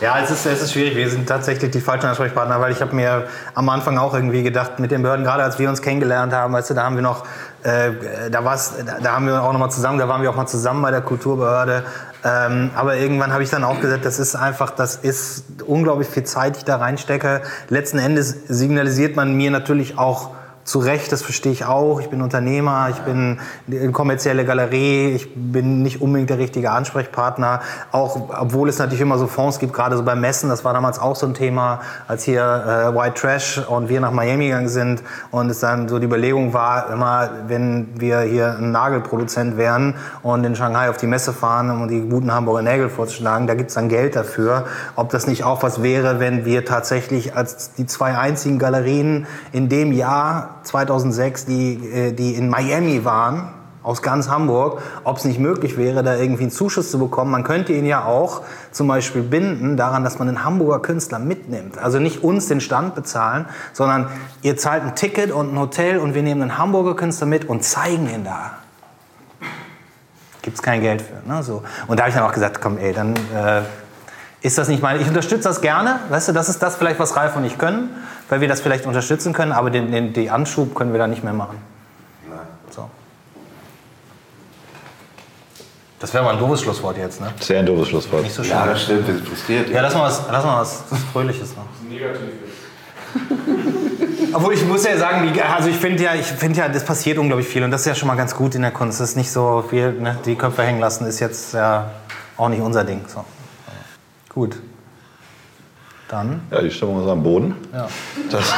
Ja, es ist, es ist schwierig. Wir sind tatsächlich die falschen Ansprechpartner, weil ich habe mir am Anfang auch irgendwie gedacht, mit den Behörden, gerade als wir uns kennengelernt haben, weißt du, da haben wir noch, äh, da war's, da haben wir auch noch mal zusammen, da waren wir auch mal zusammen bei der Kulturbehörde. Ähm, aber irgendwann habe ich dann auch gesagt, das ist einfach, das ist unglaublich viel Zeit, die ich da reinstecke. Letzten Endes signalisiert man mir natürlich auch, zu Recht, das verstehe ich auch. Ich bin Unternehmer, ich bin eine kommerzielle Galerie, ich bin nicht unbedingt der richtige Ansprechpartner. Auch obwohl es natürlich immer so Fonds gibt, gerade so beim Messen, das war damals auch so ein Thema, als hier äh, White Trash und wir nach Miami gegangen sind und es dann so die Überlegung war, immer, wenn wir hier ein Nagelproduzent wären und in Shanghai auf die Messe fahren, um die guten Hamburger Nägel vorzuschlagen, da gibt es dann Geld dafür. Ob das nicht auch was wäre, wenn wir tatsächlich als die zwei einzigen Galerien in dem Jahr 2006, die, äh, die in Miami waren, aus ganz Hamburg, ob es nicht möglich wäre, da irgendwie einen Zuschuss zu bekommen. Man könnte ihn ja auch zum Beispiel binden daran, dass man einen Hamburger Künstler mitnimmt. Also nicht uns den Stand bezahlen, sondern ihr zahlt ein Ticket und ein Hotel und wir nehmen einen Hamburger Künstler mit und zeigen ihn da. Gibt es kein Geld für. Ne? So. Und da habe ich dann auch gesagt, komm ey, dann äh, ist das nicht meine. Ich unterstütze das gerne. Weißt du, das ist das vielleicht, was Ralf und ich können weil wir das vielleicht unterstützen können, aber den, den, den Anschub können wir da nicht mehr machen. Nein. So. Das wäre mal ein doofes Schlusswort jetzt, ne? Sehr ein doofes Schlusswort. Nicht so schön. Ja, das stimmt, wir sind frustriert. Ja, lass mal was, lass mal was Fröhliches noch. Negativ. Obwohl ich muss ja sagen, also ich finde ja, ich finde ja, das passiert unglaublich viel und das ist ja schon mal ganz gut in der Kunst. Das ist nicht so viel, ne? die Köpfe hängen lassen ist jetzt ja auch nicht unser Ding. So. Gut. Dann? Ja, die Stimmung ist am Boden. Ja. Das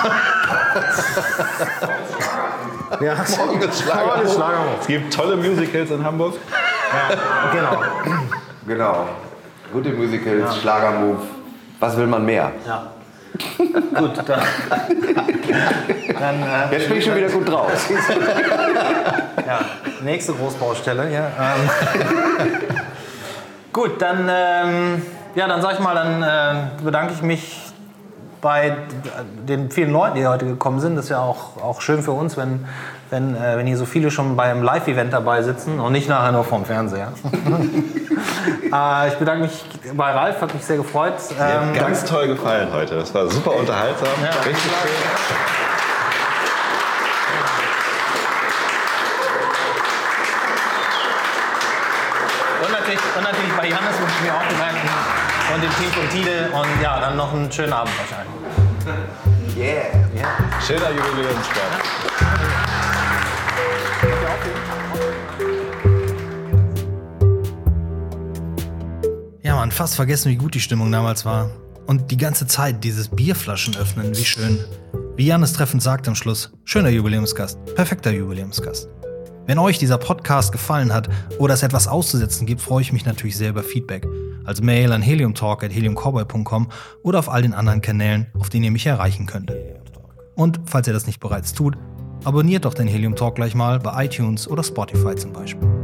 [laughs] ja. Morgen ist Schlager. Es gibt tolle Musicals in Hamburg. Ja, genau. [clears throat] Genau. Gute Musicals, ja. Schlagermove. Was will man mehr? Ja. gut, dann. dann äh, Jetzt bin ich schon wieder gut drauf. [laughs] ja, nächste Großbaustelle. Ja, ähm. [laughs] gut, dann. Ähm, ja, dann sag ich mal, dann äh, bedanke ich mich bei den vielen Leuten, die heute gekommen sind. Das ist ja auch, auch schön für uns, wenn, wenn, äh, wenn hier so viele schon beim Live-Event dabei sitzen und nicht nachher nur vom Fernseher. [laughs] äh, ich bedanke mich bei Ralf, hat mich sehr gefreut. Ähm, ganz toll gefallen heute. Das war super unterhaltsam. Ja, Richtig schön. und natürlich bei Janis wünsche ich mir auch bedanken und dem Team von Tide und ja, dann noch einen schönen Abend wahrscheinlich. Yeah. yeah. Schöner Jubiläumstag. Ja, man, fast vergessen, wie gut die Stimmung damals war. Und die ganze Zeit dieses Bierflaschen öffnen, wie schön. Wie Janis treffend sagt am Schluss, schöner Jubiläumsgast, perfekter Jubiläumsgast. Wenn euch dieser Podcast gefallen hat oder es etwas auszusetzen gibt, freue ich mich natürlich sehr über Feedback. Als Mail an heliumtalk.heliumcowboy.com oder auf all den anderen Kanälen, auf denen ihr mich erreichen könntet. Und falls ihr das nicht bereits tut, abonniert doch den Helium Talk gleich mal bei iTunes oder Spotify zum Beispiel.